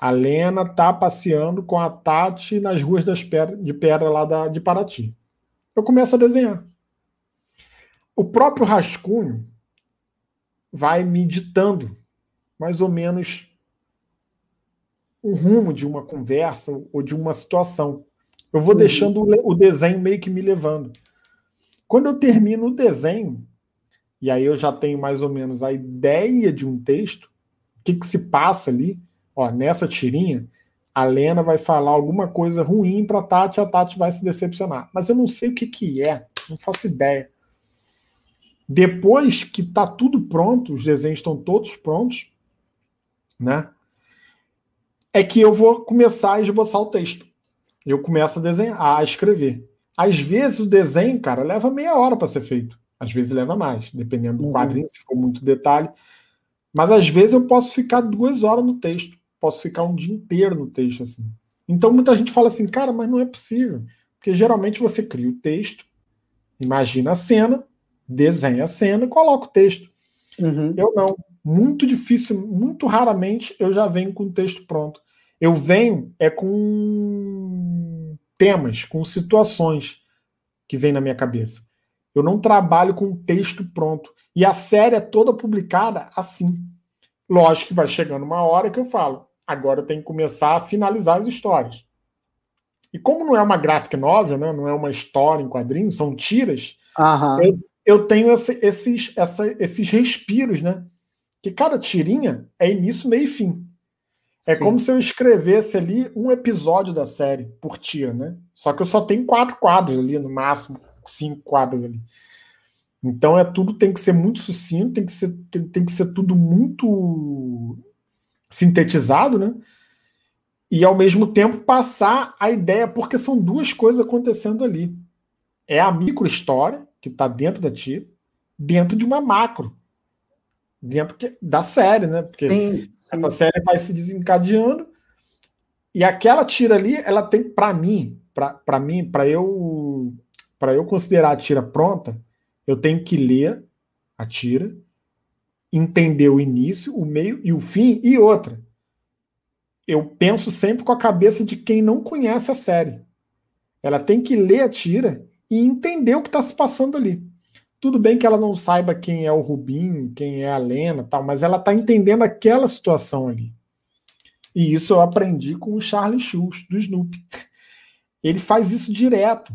A Lena tá passeando com a Tati nas ruas das pedra, de pedra lá da, de Paraty. Eu começo a desenhar. O próprio rascunho vai me ditando mais ou menos o rumo de uma conversa ou de uma situação. Eu vou uhum. deixando o desenho meio que me levando. Quando eu termino o desenho, e aí eu já tenho mais ou menos a ideia de um texto, o que, que se passa ali, ó, nessa tirinha, a Lena vai falar alguma coisa ruim para Tati, a Tati vai se decepcionar. Mas eu não sei o que, que é, não faço ideia. Depois que tá tudo pronto, os desenhos estão todos prontos, né? É que eu vou começar a esboçar o texto. Eu começo a desenhar, a escrever. Às vezes o desenho, cara, leva meia hora para ser feito. Às vezes leva mais, dependendo do uhum. quadrinho, se for muito detalhe. Mas às vezes eu posso ficar duas horas no texto. posso ficar um dia inteiro no texto assim. Então muita gente fala assim, cara, mas não é possível. Porque geralmente você cria o texto, imagina a cena, desenha a cena e coloca o texto. Uhum. Eu não. Muito difícil, muito raramente eu já venho com o texto pronto. Eu venho é com temas, com situações que vem na minha cabeça. Eu não trabalho com texto pronto. E a série é toda publicada assim. Lógico que vai chegando uma hora que eu falo, agora eu tenho que começar a finalizar as histórias. E como não é uma graphic novel, né, não é uma história em quadrinhos, são tiras, uhum. eu, eu, tenho esse, esses, essa, esses respiros, né? Que cada tirinha é início, meio e fim. É Sim. como se eu escrevesse ali um episódio da série por tira, né? Só que eu só tenho quatro quadros ali, no máximo, cinco quadros ali. Então é tudo tem que ser muito sucinto, tem que ser, tem, tem que ser tudo muito sintetizado, né? E ao mesmo tempo passar a ideia, porque são duas coisas acontecendo ali. É a micro história, que está dentro da tira, dentro de uma macro. Dentro da série, né? Porque sim, sim. essa série vai se desencadeando. E aquela tira ali, ela tem, para mim, para mim, para eu para eu considerar a tira pronta, eu tenho que ler a tira, entender o início, o meio e o fim, e outra. Eu penso sempre com a cabeça de quem não conhece a série. Ela tem que ler a tira e entender o que está se passando ali. Tudo bem que ela não saiba quem é o Rubinho, quem é a Lena, tal, mas ela está entendendo aquela situação ali. E isso eu aprendi com o Charlie Schultz, do Snoopy. Ele faz isso direto.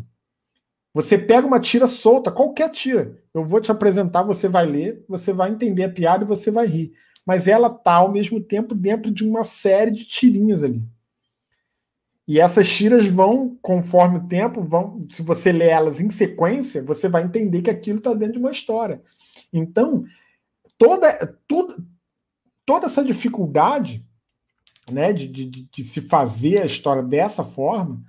Você pega uma tira solta, qualquer tira. Eu vou te apresentar, você vai ler, você vai entender a piada e você vai rir. Mas ela tá ao mesmo tempo dentro de uma série de tirinhas ali. E essas tiras vão, conforme o tempo, vão. Se você ler elas em sequência, você vai entender que aquilo está dentro de uma história. Então, toda, tudo, toda essa dificuldade né, de, de, de se fazer a história dessa forma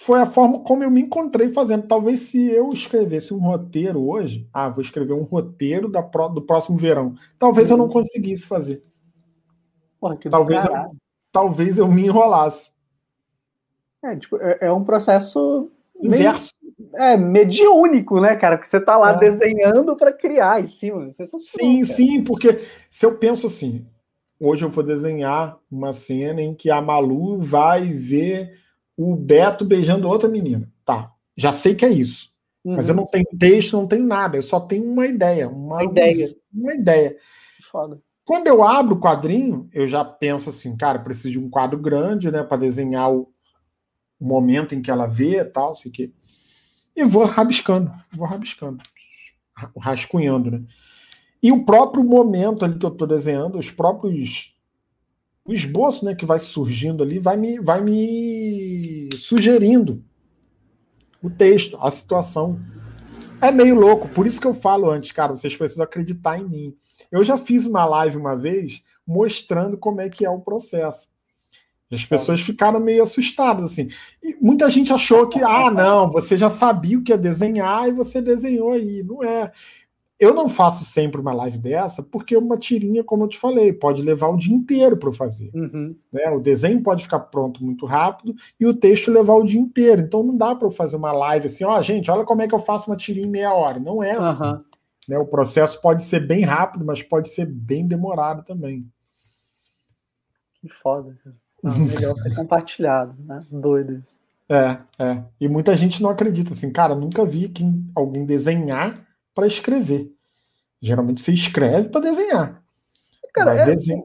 foi a forma como eu me encontrei fazendo. Talvez se eu escrevesse um roteiro hoje, ah, vou escrever um roteiro da, do próximo verão, talvez eu não conseguisse fazer. Porra, talvez, eu, talvez eu me enrolasse. É, tipo, é, é um processo inverso. Meio, é mediúnico, né, cara? Que você tá lá é. desenhando para criar em cima. Sim, cara. sim, porque se eu penso assim, hoje eu vou desenhar uma cena em que a Malu vai ver o Beto beijando outra menina. Tá, já sei que é isso. Uhum. Mas eu uhum. não tenho texto, não tenho nada. Eu só tenho uma ideia. Uma, uma ideia. Uma ideia. Foda. Quando eu abro o quadrinho, eu já penso assim, cara, preciso de um quadro grande, né, para desenhar o, o, momento em que ela vê, tal, sei que. E vou rabiscando, vou rabiscando, rascunhando, né? E o próprio momento ali que eu estou desenhando, os próprios o esboço né, que vai surgindo ali vai me, vai me sugerindo o texto, a situação. É meio louco, por isso que eu falo antes, cara, vocês precisam acreditar em mim. Eu já fiz uma live uma vez mostrando como é que é o processo. As pessoas ficaram meio assustadas, assim. E muita gente achou que, ah, não, você já sabia o que ia desenhar e você desenhou aí. Não é. Eu não faço sempre uma live dessa, porque uma tirinha, como eu te falei, pode levar o dia inteiro para eu fazer. Uhum. Né? O desenho pode ficar pronto muito rápido e o texto levar o dia inteiro. Então não dá para eu fazer uma live assim, ó, oh, gente, olha como é que eu faço uma tirinha em meia hora. Não é assim. Uhum. Né? O processo pode ser bem rápido, mas pode ser bem demorado também. Que foda, cara. Não, melhor ter compartilhado, né? Doido isso. É, é. E muita gente não acredita assim, cara, nunca vi quem, alguém desenhar para escrever. Geralmente você escreve para desenhar. Cara, é, desenho...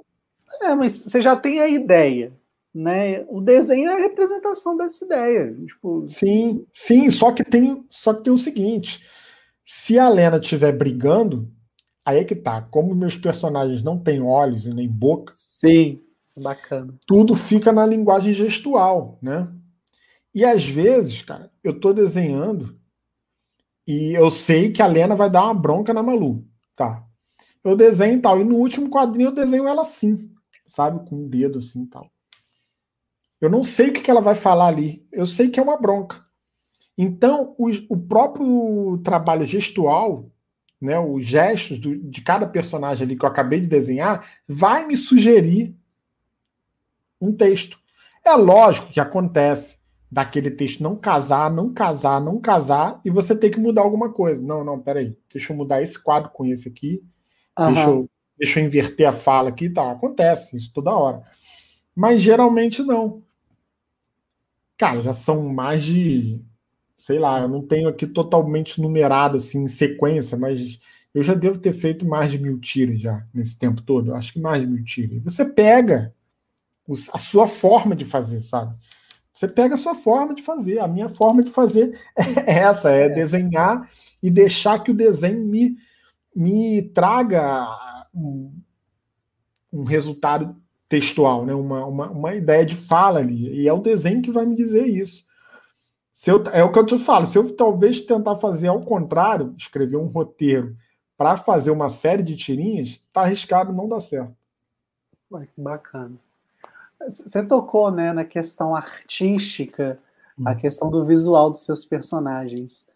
é, mas você já tem a ideia. Né? O desenho é a representação dessa ideia. Tipo... Sim, sim, só que tem, só que tem o seguinte: se a Lena estiver brigando, aí é que tá. Como meus personagens não têm olhos e nem boca. Sim, é bacana. Tudo fica na linguagem gestual, né? E às vezes, cara, eu tô desenhando e eu sei que a Lena vai dar uma bronca na Malu. Tá. Eu desenho e tal. E no último quadrinho eu desenho ela assim, sabe? Com o um dedo assim e tal. Eu não sei o que, que ela vai falar ali. Eu sei que é uma bronca. Então, o, o próprio trabalho gestual, né, os gestos do, de cada personagem ali que eu acabei de desenhar, vai me sugerir um texto. É lógico que acontece daquele texto não casar, não casar, não casar, e você tem que mudar alguma coisa. Não, não, peraí, deixa eu mudar esse quadro com esse aqui, uhum. deixa, eu, deixa eu inverter a fala aqui e tal. Acontece isso toda hora. Mas geralmente não. Cara, já são mais de, sei lá, eu não tenho aqui totalmente numerado assim em sequência, mas eu já devo ter feito mais de mil tiros já nesse tempo todo. Acho que mais de mil tiros. Você pega a sua forma de fazer, sabe? Você pega a sua forma de fazer. A minha forma de fazer é essa: é desenhar e deixar que o desenho me, me traga um, um resultado textual, né? uma, uma, uma ideia de fala ali. E é o desenho que vai me dizer isso. Se eu, é o que eu te falo. Se eu talvez tentar fazer ao contrário, escrever um roteiro para fazer uma série de tirinhas, tá arriscado não dá certo. Ué, que bacana. Você tocou né, na questão artística, hum. a questão do visual dos seus personagens.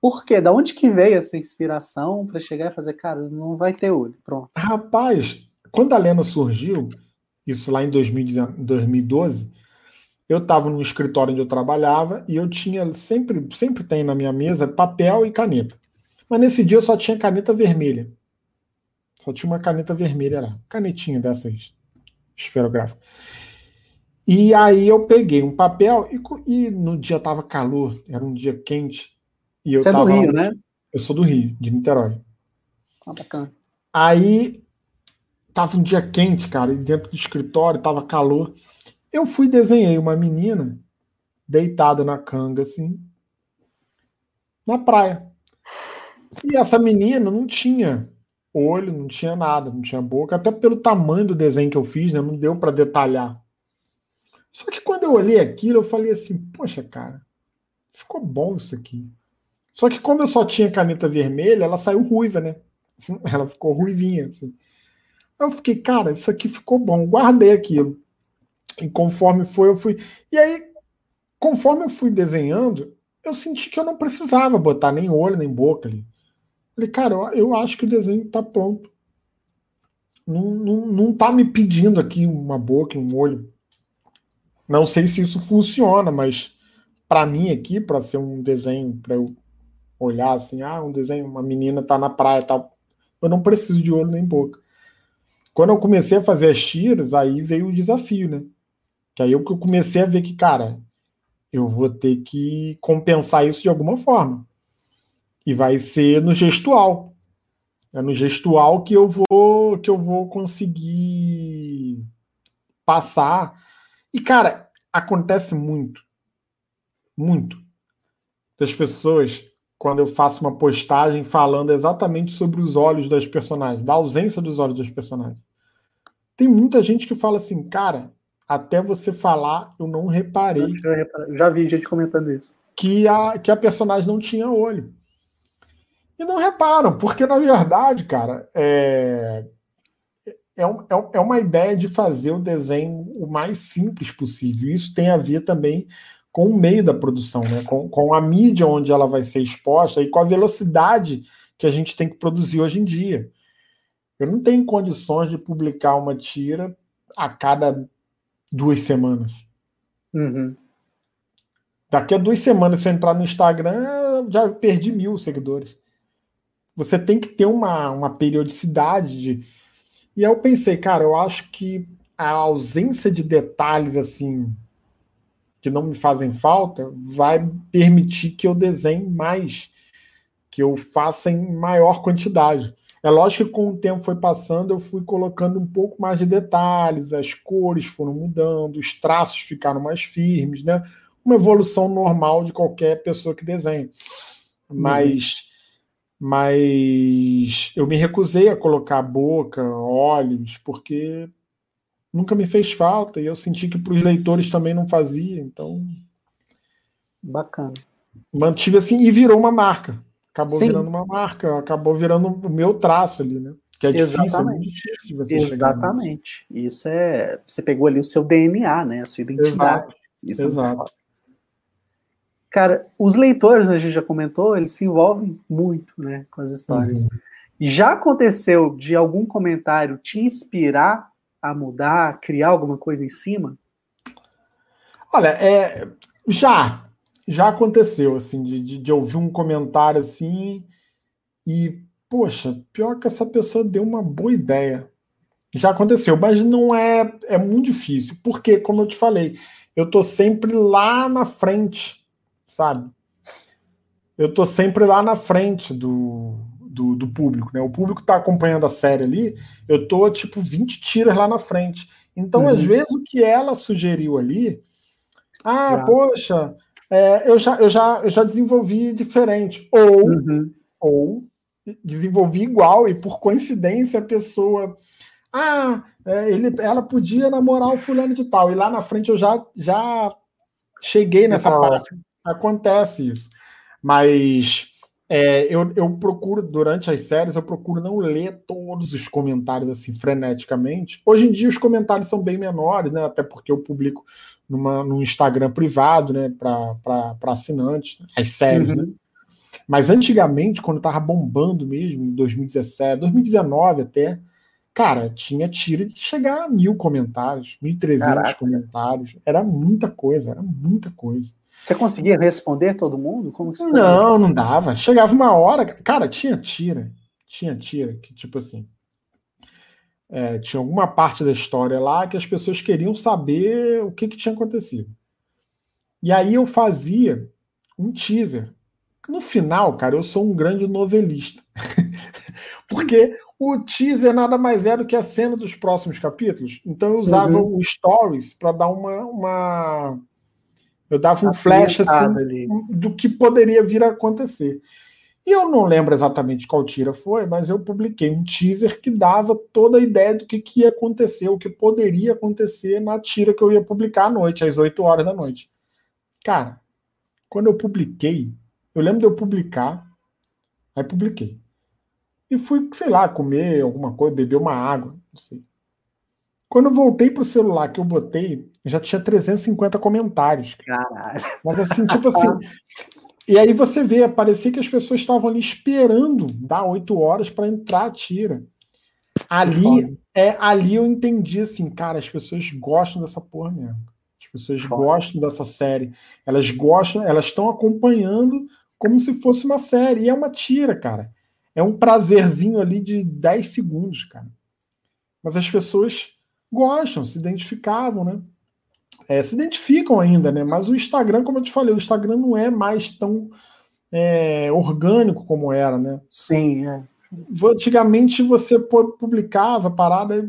Por quê? Da onde que veio essa inspiração para chegar e fazer, cara, não vai ter olho, pronto. Rapaz, quando a Lena surgiu, isso lá em 2012, eu estava no escritório onde eu trabalhava e eu tinha sempre, sempre tem na minha mesa papel e caneta. Mas nesse dia eu só tinha caneta vermelha. Só tinha uma caneta vermelha lá, canetinha dessas esferográfica. E aí eu peguei um papel e, e no dia tava calor, era um dia quente. E eu Você é do Rio, né? Eu sou do Rio, de Niterói. Ah, bacana. Aí tava um dia quente, cara, e dentro do escritório tava calor. Eu fui desenhei uma menina deitada na canga, assim, na praia. E essa menina não tinha olho, não tinha nada, não tinha boca, até pelo tamanho do desenho que eu fiz, né, não deu para detalhar. Só que quando eu olhei aquilo, eu falei assim: poxa, cara, ficou bom isso aqui. Só que como eu só tinha caneta vermelha, ela saiu ruiva, né? Ela ficou ruivinha, assim. Eu fiquei, cara, isso aqui ficou bom, guardei aquilo. E conforme foi, eu fui. E aí, conforme eu fui desenhando, eu senti que eu não precisava botar nem olho, nem boca ali. Falei, cara, eu acho que o desenho está pronto. Não, não, não tá me pedindo aqui uma boca, um olho. Não sei se isso funciona, mas para mim aqui, para ser um desenho, para eu olhar assim, ah, um desenho, uma menina tá na praia, tal, eu não preciso de olho nem boca. Quando eu comecei a fazer as tiras, aí veio o desafio, né? Que aí eu comecei a ver que, cara, eu vou ter que compensar isso de alguma forma e vai ser no gestual. É no gestual que eu vou que eu vou conseguir passar. E cara, acontece muito, muito das pessoas quando eu faço uma postagem falando exatamente sobre os olhos das personagens, da ausência dos olhos das personagens. Tem muita gente que fala assim, cara, até você falar, eu não reparei. Eu já vi gente comentando isso. Que a, que a personagem não tinha olho. E não reparam, porque na verdade, cara, é, é, um, é, é uma ideia de fazer o desenho o mais simples possível. Isso tem a ver também com o meio da produção, né? com, com a mídia onde ela vai ser exposta e com a velocidade que a gente tem que produzir hoje em dia. Eu não tenho condições de publicar uma tira a cada duas semanas. Uhum. Daqui a duas semanas, se eu entrar no Instagram, já perdi mil seguidores. Você tem que ter uma, uma periodicidade de. E aí eu pensei, cara, eu acho que a ausência de detalhes assim que não me fazem falta vai permitir que eu desenhe mais, que eu faça em maior quantidade. É lógico que com o tempo foi passando, eu fui colocando um pouco mais de detalhes, as cores foram mudando, os traços ficaram mais firmes, né? Uma evolução normal de qualquer pessoa que desenha. Mas mas eu me recusei a colocar boca, olhos, porque nunca me fez falta e eu senti que para os leitores também não fazia, então. Bacana. Mantive assim e virou uma marca. Acabou Sim. virando uma marca, acabou virando o meu traço ali, né? Que é difícil, Exatamente. é difícil você Exatamente. Isso é. Você pegou ali o seu DNA, né? A sua identidade. Exato. Isso Exato. Cara, os leitores, a gente já comentou, eles se envolvem muito, né, com as histórias. Uhum. Já aconteceu de algum comentário te inspirar a mudar, a criar alguma coisa em cima? Olha, é, já, já aconteceu, assim, de, de, de, ouvir um comentário assim e, poxa, pior que essa pessoa deu uma boa ideia. Já aconteceu, mas não é, é muito difícil, porque, como eu te falei, eu tô sempre lá na frente, sabe? Eu tô sempre lá na frente do, do, do público, né? O público tá acompanhando a série ali, eu tô, tipo, 20 tiras lá na frente. Então, uhum. às vezes, o que ela sugeriu ali, ah, já. poxa, é, eu, já, eu, já, eu já desenvolvi diferente. Ou, uhum. ou desenvolvi igual, e por coincidência a pessoa. Ah, é, ele, ela podia namorar o fulano de tal. E lá na frente eu já, já cheguei nessa parte. Acontece isso. Mas é, eu, eu procuro, durante as séries, eu procuro não ler todos os comentários assim freneticamente. Hoje em dia os comentários são bem menores, né? Até porque eu publico numa, num Instagram privado, né? Para assinantes, as séries, uhum. né? Mas antigamente, quando tava bombando mesmo, em 2017, 2019 até, cara, tinha tiro de chegar a mil comentários, 1.300 comentários. Era muita coisa, era muita coisa. Você conseguia responder todo mundo? Como que Não, não dava. Chegava uma hora, cara, tinha tira. Tinha tira, que tipo assim. É, tinha alguma parte da história lá que as pessoas queriam saber o que, que tinha acontecido. E aí eu fazia um teaser. No final, cara, eu sou um grande novelista. Porque o teaser nada mais é do que a cena dos próximos capítulos. Então eu usava uhum. o Stories para dar uma, uma. Eu dava um flash assim, ali. do que poderia vir a acontecer. E eu não lembro exatamente qual tira foi, mas eu publiquei um teaser que dava toda a ideia do que, que ia acontecer, o que poderia acontecer na tira que eu ia publicar à noite, às 8 horas da noite. Cara, quando eu publiquei, eu lembro de eu publicar, aí publiquei. E fui, sei lá, comer alguma coisa, beber uma água, não sei. Quando eu voltei pro celular que eu botei, já tinha 350 comentários. Caralho. Mas assim, tipo assim. e aí você vê, parecia que as pessoas estavam ali esperando dar oito horas para entrar a tira. Ali, é, ali eu entendi assim, cara, as pessoas gostam dessa porra mesmo. As pessoas Foda. gostam dessa série. Elas gostam, elas estão acompanhando como se fosse uma série. E é uma tira, cara é um prazerzinho ali de 10 segundos, cara. Mas as pessoas gostam, se identificavam, né? É, se identificam ainda, né? Mas o Instagram, como eu te falei, o Instagram não é mais tão é, orgânico como era, né? Sim, é. Antigamente você publicava parada,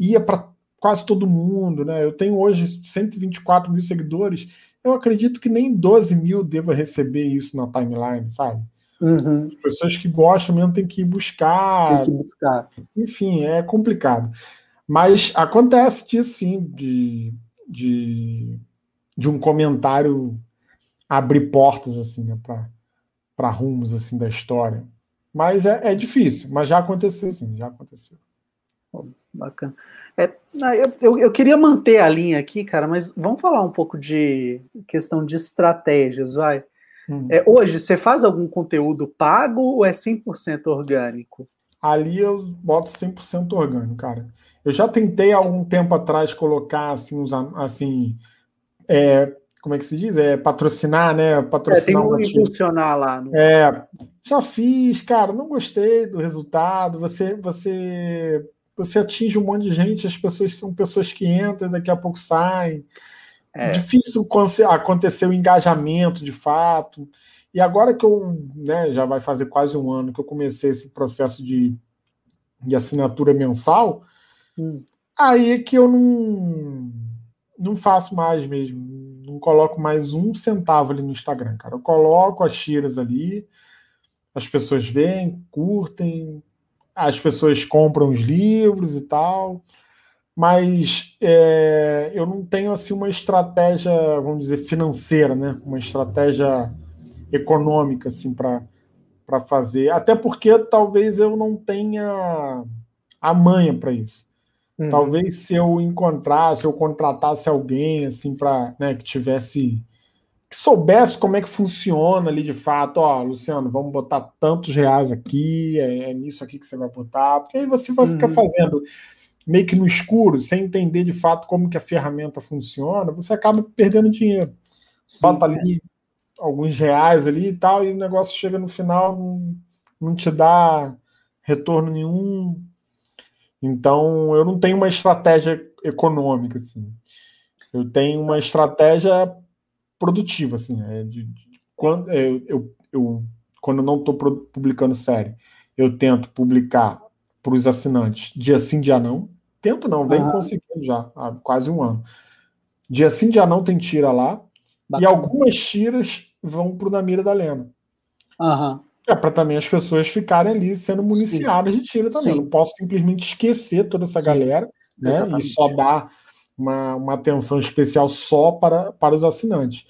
ia para quase todo mundo, né? Eu tenho hoje 124 mil seguidores, eu acredito que nem 12 mil deva receber isso na timeline, sabe? Uhum. As pessoas que gostam mesmo têm que buscar. Tem que buscar. Enfim, é complicado. Mas acontece disso sim, de, de, de um comentário abrir portas assim, né, para rumos assim da história. Mas é, é, difícil, mas já aconteceu sim, já aconteceu. bacana. É, eu, eu, eu, queria manter a linha aqui, cara, mas vamos falar um pouco de questão de estratégias, vai. Hum. É, hoje, você faz algum conteúdo pago ou é 100% orgânico? Ali eu boto 100% orgânico, cara. Eu já tentei há algum tempo atrás colocar assim, os, assim é, como é que se diz? É patrocinar, né? Patrocinar é, tem um impulsionar lá. No... É, já fiz, cara, não gostei do resultado. Você, você, você atinge um monte de gente, as pessoas são pessoas que entram, daqui a pouco saem. É. Difícil acontecer o engajamento de fato. E agora que eu, né, já vai fazer quase um ano que eu comecei esse processo de, de assinatura mensal, hum. aí é que eu não, não faço mais mesmo. Não coloco mais um centavo ali no Instagram, cara. Eu coloco as tiras ali, as pessoas veem, curtem, as pessoas compram os livros e tal mas é, eu não tenho assim uma estratégia, vamos dizer, financeira, né? Uma estratégia econômica assim para fazer, até porque talvez eu não tenha a manha para isso. Uhum. Talvez se eu encontrasse, eu contratasse alguém assim para, né, que tivesse que soubesse como é que funciona ali de fato, ó, Luciano, vamos botar tantos reais aqui, é, é nisso aqui que você vai botar, porque aí você vai uhum. ficar fazendo meio que no escuro, sem entender de fato como que a ferramenta funciona, você acaba perdendo dinheiro. Sim, Bota ali é. Alguns reais ali e tal, e o negócio chega no final, não, não te dá retorno nenhum. Então, eu não tenho uma estratégia econômica, assim. Eu tenho uma estratégia produtiva, assim. É de, de, quando, é, eu, eu, quando eu não estou publicando série, eu tento publicar para os assinantes dia sim, dia não. Tento não, venho uhum. conseguindo já há quase um ano. Dia sim, dia não tem tira lá. Bacana. E algumas tiras vão para o Na Mira da Lena. Uhum. É para também as pessoas ficarem ali sendo municiadas Sim. de tira também. Sim. Não posso simplesmente esquecer toda essa Sim. galera né, Exatamente. e só dar uma, uma atenção especial só para, para os assinantes.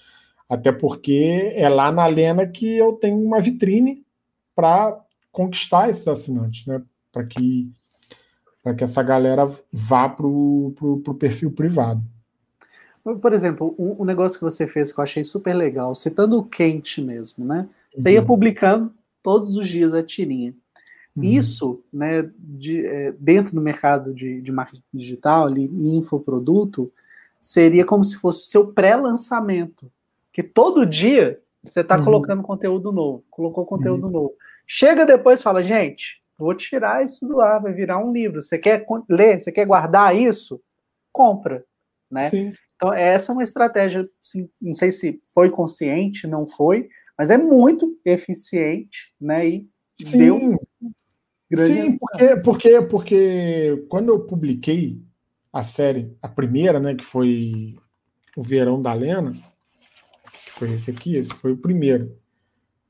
Até porque é lá na Lena que eu tenho uma vitrine para conquistar esses assinantes, né? Para que, para que essa galera vá para o perfil privado. Por exemplo, um, um, negócio que você fez que eu achei super legal, citando o quente mesmo, né? Você uhum. ia publicando todos os dias a tirinha. Uhum. Isso, né, de, é, dentro do mercado de, de marketing digital, ali, infoproduto, seria como se fosse seu pré-lançamento. Que todo dia você está uhum. colocando conteúdo novo, colocou conteúdo uhum. novo. Chega depois e fala, gente, vou tirar isso do ar, vai virar um livro. Você quer ler, você quer guardar isso? Compra, né? Então, essa é uma estratégia, assim, não sei se foi consciente, não foi, mas é muito eficiente, né? E Sim. deu grande Sim, porque, porque, porque quando eu publiquei a série, a primeira, né, que foi o Verão da Lena, que foi esse aqui, esse foi o primeiro,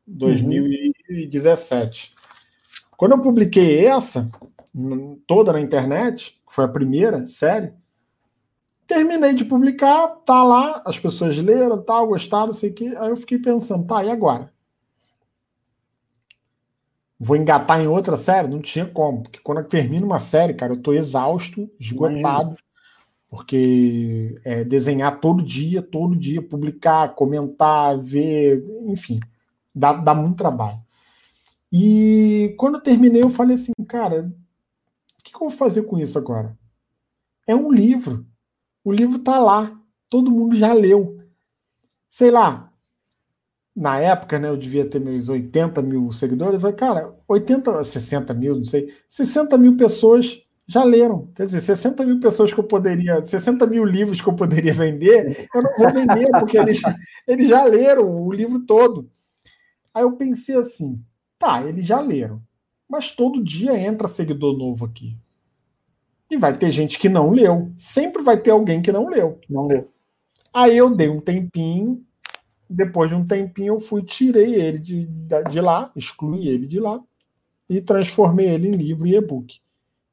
2017. Uhum. Quando eu publiquei essa, toda na internet, que foi a primeira série, Terminei de publicar, tá lá, as pessoas leram, tal, gostaram, sei que. Aí eu fiquei pensando, tá, e agora? Vou engatar em outra série? Não tinha como, porque quando eu termino uma série, cara, eu tô exausto, esgotado, Imagina. porque é, desenhar todo dia, todo dia, publicar, comentar, ver, enfim, dá, dá muito trabalho. E quando eu terminei, eu falei assim, cara, o que, que eu vou fazer com isso agora? É um livro. O livro está lá, todo mundo já leu. Sei lá, na época, né, eu devia ter meus 80 mil seguidores. Eu falei, cara, 80, 60 mil, não sei, 60 mil pessoas já leram. Quer dizer, 60 mil pessoas que eu poderia, 60 mil livros que eu poderia vender, eu não vou vender, porque eles, eles já leram o livro todo. Aí eu pensei assim, tá, eles já leram, mas todo dia entra seguidor novo aqui. E vai ter gente que não leu. Sempre vai ter alguém que não leu. Não leu. Aí eu dei um tempinho. Depois de um tempinho, eu fui, tirei ele de, de lá, excluí ele de lá e transformei ele em livro e e-book.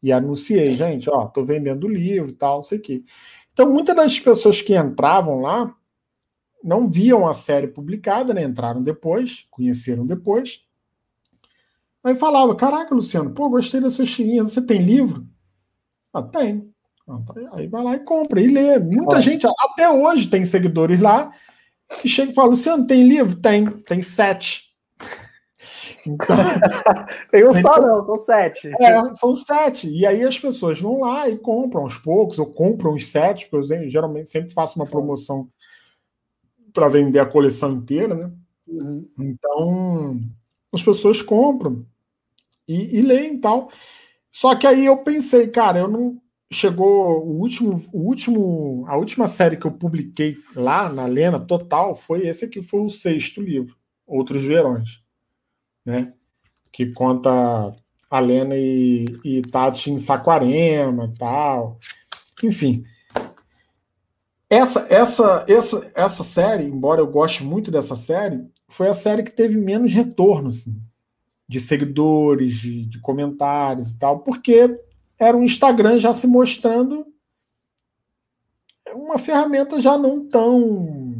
E anunciei, gente, ó, tô vendendo livro e tal, não sei o quê. Então, muitas das pessoas que entravam lá não viam a série publicada, né? Entraram depois, conheceram depois. Aí falava, caraca, Luciano, pô, gostei da sua tirinha, você tem livro? Ah, tem. Ah, tá aí vai lá e compra e lê. Muita Olha. gente, até hoje, tem seguidores lá que chega e fala: Luciano, tem livro? Tem, tem sete. Então, tem um só, não, são sete. É, são sete. E aí as pessoas vão lá e compram aos poucos, ou compram os sete, porque eu geralmente sempre faço uma promoção para vender a coleção inteira, né? Uhum. Então, as pessoas compram e, e leem e tal. Só que aí eu pensei, cara, eu não. Chegou o último, o último, a última série que eu publiquei lá na Lena total foi esse aqui, foi o sexto livro, Outros Verões, né? Que conta a Lena e, e Tati em Saquarema, tal. Enfim, essa, essa, essa, essa série, embora eu goste muito dessa série, foi a série que teve menos retorno, assim de seguidores, de, de comentários e tal, porque era um Instagram já se mostrando uma ferramenta já não tão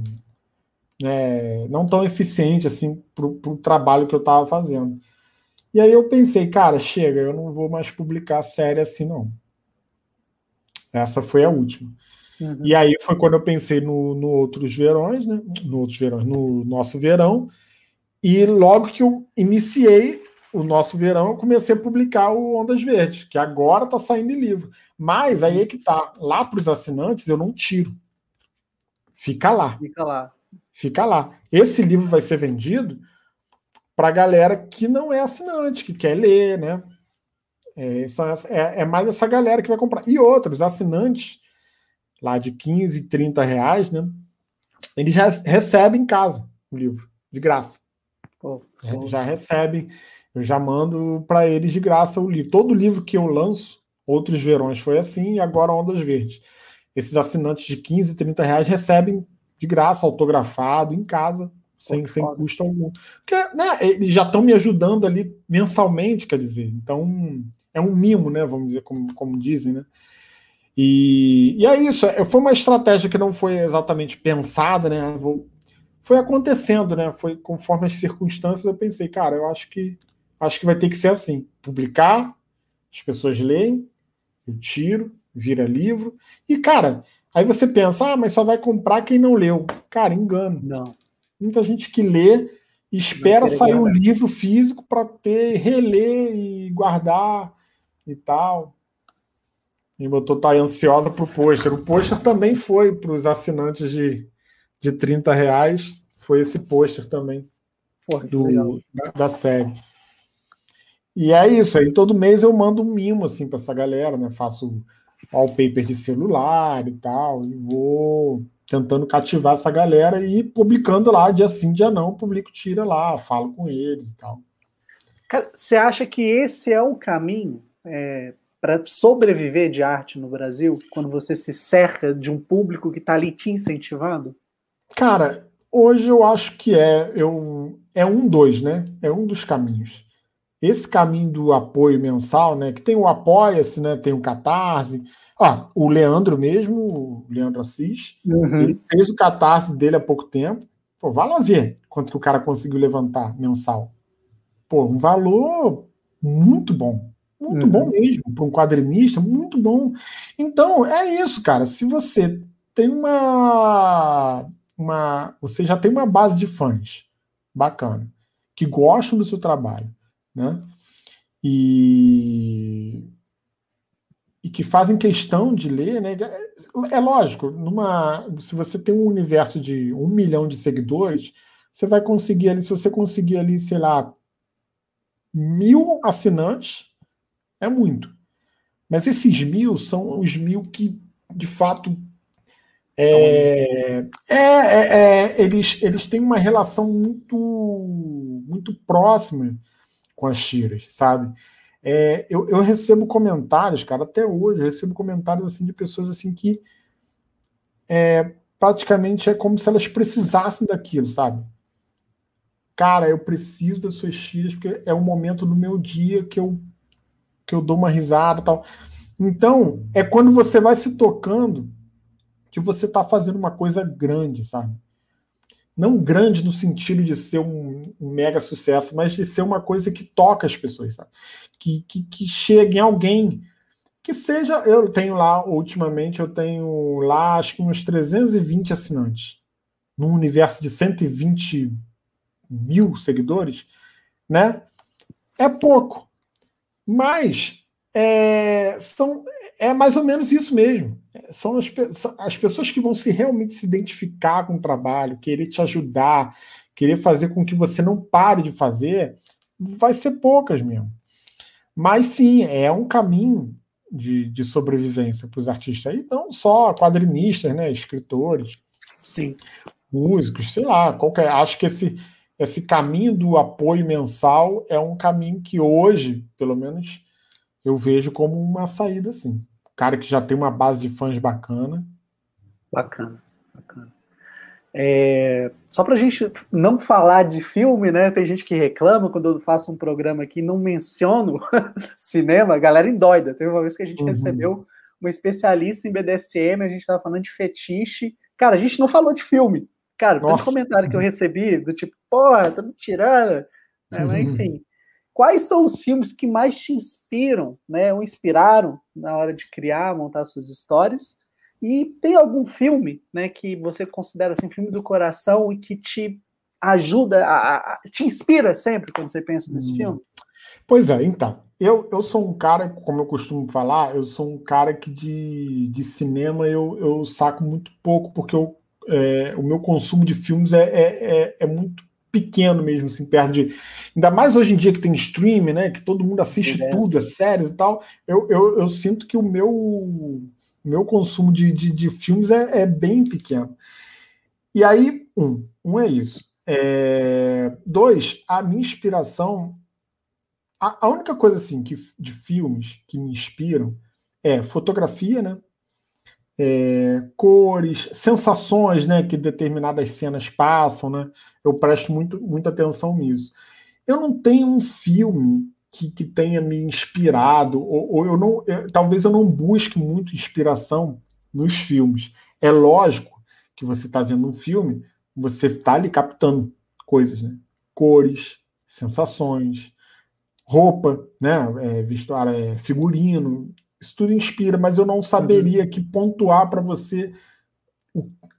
é, não tão eficiente assim para o trabalho que eu estava fazendo. E aí eu pensei, cara, chega, eu não vou mais publicar série assim, não. Essa foi a última. Uhum. E aí foi quando eu pensei no, no Outros Verões, né? No Outros Verões, no Nosso Verão, e logo que eu iniciei, o nosso verão, eu comecei a publicar o Ondas Verdes, que agora está saindo em livro. Mas aí é que tá. Lá para os assinantes, eu não tiro. Fica lá. Fica lá. Fica lá. Esse livro vai ser vendido para a galera que não é assinante, que quer ler, né? É, é, é, mais essa galera que vai comprar. E outros, assinantes, lá de 15, 30 reais, né? Eles já recebem em casa o livro, de graça. Oh, oh. Já recebem eu já mando para eles de graça o livro. Todo livro que eu lanço, outros verões foi assim, e agora Ondas Verdes. Esses assinantes de 15, 30 reais recebem de graça, autografado, em casa, sem, sem custo algum. Porque né, eles já estão me ajudando ali mensalmente, quer dizer. Então, é um mimo, né? Vamos dizer, como, como dizem, né? E, e é isso. É, foi uma estratégia que não foi exatamente pensada, né? Vou, foi acontecendo, né? Foi conforme as circunstâncias. Eu pensei, cara, eu acho que acho que vai ter que ser assim: publicar, as pessoas leem, eu tiro, vira livro. E, cara, aí você pensa, ah, mas só vai comprar quem não leu. Cara, engano. Não. Muita gente que lê espera sair o um livro físico para ter, reler e guardar e tal. E botou tá ansiosa pro pôster. O pôster também foi para os assinantes de, de 30 reais. Foi esse pôster também Porra, do, da, da série. E é isso, aí todo mês eu mando um mimo assim para essa galera, né? Faço wallpaper de celular e tal, e vou tentando cativar essa galera e publicando lá, dia sim, dia não, publico tira lá, falo com eles e tal. Cara, você acha que esse é o caminho é, para sobreviver de arte no Brasil, quando você se cerca de um público que está ali te incentivando? Cara, hoje eu acho que é, eu, é um dois, né? É um dos caminhos esse caminho do apoio mensal, né? Que tem o Apoia-se, né? Tem o Catarse. Ah, o Leandro mesmo, o Leandro Assis, uhum. ele fez o Catarse dele há pouco tempo. Pô, vai lá ver quanto que o cara conseguiu levantar mensal. Pô, um valor muito bom. Muito uhum. bom mesmo. Para um quadrinista, muito bom. Então, é isso, cara. Se você tem uma. Uma você já tem uma base de fãs bacana, que gostam do seu trabalho né? E, e que fazem questão de ler, né? É lógico, numa, se você tem um universo de um milhão de seguidores, você vai conseguir ali, se você conseguir ali, sei lá, mil assinantes, é muito. Mas esses mil são os mil que, de fato, é, é, é, é, eles, eles têm uma relação muito, muito próxima com as tiras, sabe? É, eu, eu, recebo comentários, cara, até hoje, eu recebo comentários assim de pessoas assim que é, praticamente é como se elas precisassem daquilo, sabe? Cara, eu preciso das suas tiras porque é o momento do meu dia que eu que eu dou uma risada, tal. Então, é quando você vai se tocando que você está fazendo uma coisa grande, sabe? não grande no sentido de ser um, mega sucesso, mas de ser uma coisa que toca as pessoas, sabe? Que, que, que chegue em alguém que seja. Eu tenho lá, ultimamente, eu tenho lá acho que uns 320 assinantes, num universo de 120 mil seguidores, né? É pouco. Mas é, são, é mais ou menos isso mesmo. São as, as pessoas que vão se realmente se identificar com o trabalho, querer te ajudar, querer fazer com que você não pare de fazer, vai ser poucas mesmo. Mas sim, é um caminho de, de sobrevivência para os artistas. E não só quadrinistas, né? Escritores, sim. músicos, sei lá, qualquer. Acho que esse, esse caminho do apoio mensal é um caminho que hoje, pelo menos, eu vejo como uma saída, sim cara que já tem uma base de fãs bacana. Bacana, bacana. É, só para a gente não falar de filme, né? Tem gente que reclama quando eu faço um programa aqui não menciono cinema, a galera endoida. Teve uma vez que a gente uhum. recebeu uma especialista em BDSM, a gente estava falando de fetiche. Cara, a gente não falou de filme. Cara, tanto comentário que eu recebi do tipo, porra, tá me tirando. Né? Mas, enfim, Quais são os filmes que mais te inspiram, né, ou inspiraram na hora de criar, montar suas histórias? E tem algum filme, né, que você considera assim filme do coração e que te ajuda, a, a te inspira sempre quando você pensa nesse hum. filme? Pois é, então. Eu, eu sou um cara, como eu costumo falar, eu sou um cara que de, de cinema eu, eu saco muito pouco, porque eu, é, o meu consumo de filmes é, é, é, é muito pequeno mesmo, assim, perto de. Ainda mais hoje em dia que tem streaming, né? Que todo mundo assiste é. tudo, as séries e tal. Eu, eu, eu sinto que o meu, meu consumo de, de, de filmes é, é, bem pequeno. E aí, um, um é isso. É, dois, a minha inspiração. A, a única coisa assim que, de filmes que me inspiram é fotografia, né? É, cores, sensações né, que determinadas cenas passam, né? Eu presto muito, muita atenção nisso. Eu não tenho um filme que, que tenha me inspirado, ou, ou eu não, eu, talvez eu não busque muito inspiração nos filmes. É lógico que você está vendo um filme, você está ali captando coisas, né? Cores, sensações, roupa, né? É, vestuário, é, figurino, isso tudo inspira, mas eu não saberia uhum. que pontuar para você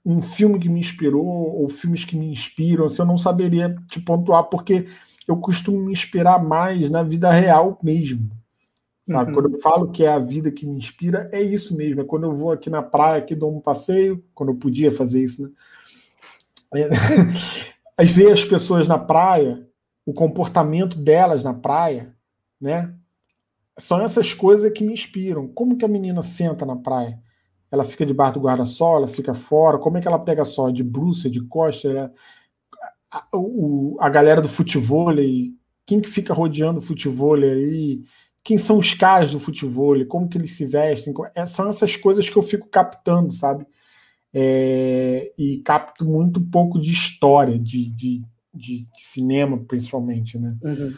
um filme que me inspirou ou filmes que me inspiram, assim, eu não saberia te pontuar, porque eu costumo me inspirar mais na vida real mesmo. Sabe? Uhum. Quando eu falo que é a vida que me inspira, é isso mesmo. É quando eu vou aqui na praia, aqui dou um passeio, quando eu podia fazer isso, né? É, aí ver as pessoas na praia, o comportamento delas na praia, né? São essas coisas que me inspiram. Como que a menina senta na praia? Ela fica debaixo do guarda-sol, ela fica fora? Como é que ela pega sol? De bruxa, de costa? Ela... A, o, a galera do futebol, quem que fica rodeando o futebol aí? Quem são os caras do futebol? Como que eles se vestem? É, são essas coisas que eu fico captando, sabe? É, e capto muito pouco de história, de, de, de cinema, principalmente, né? Uhum.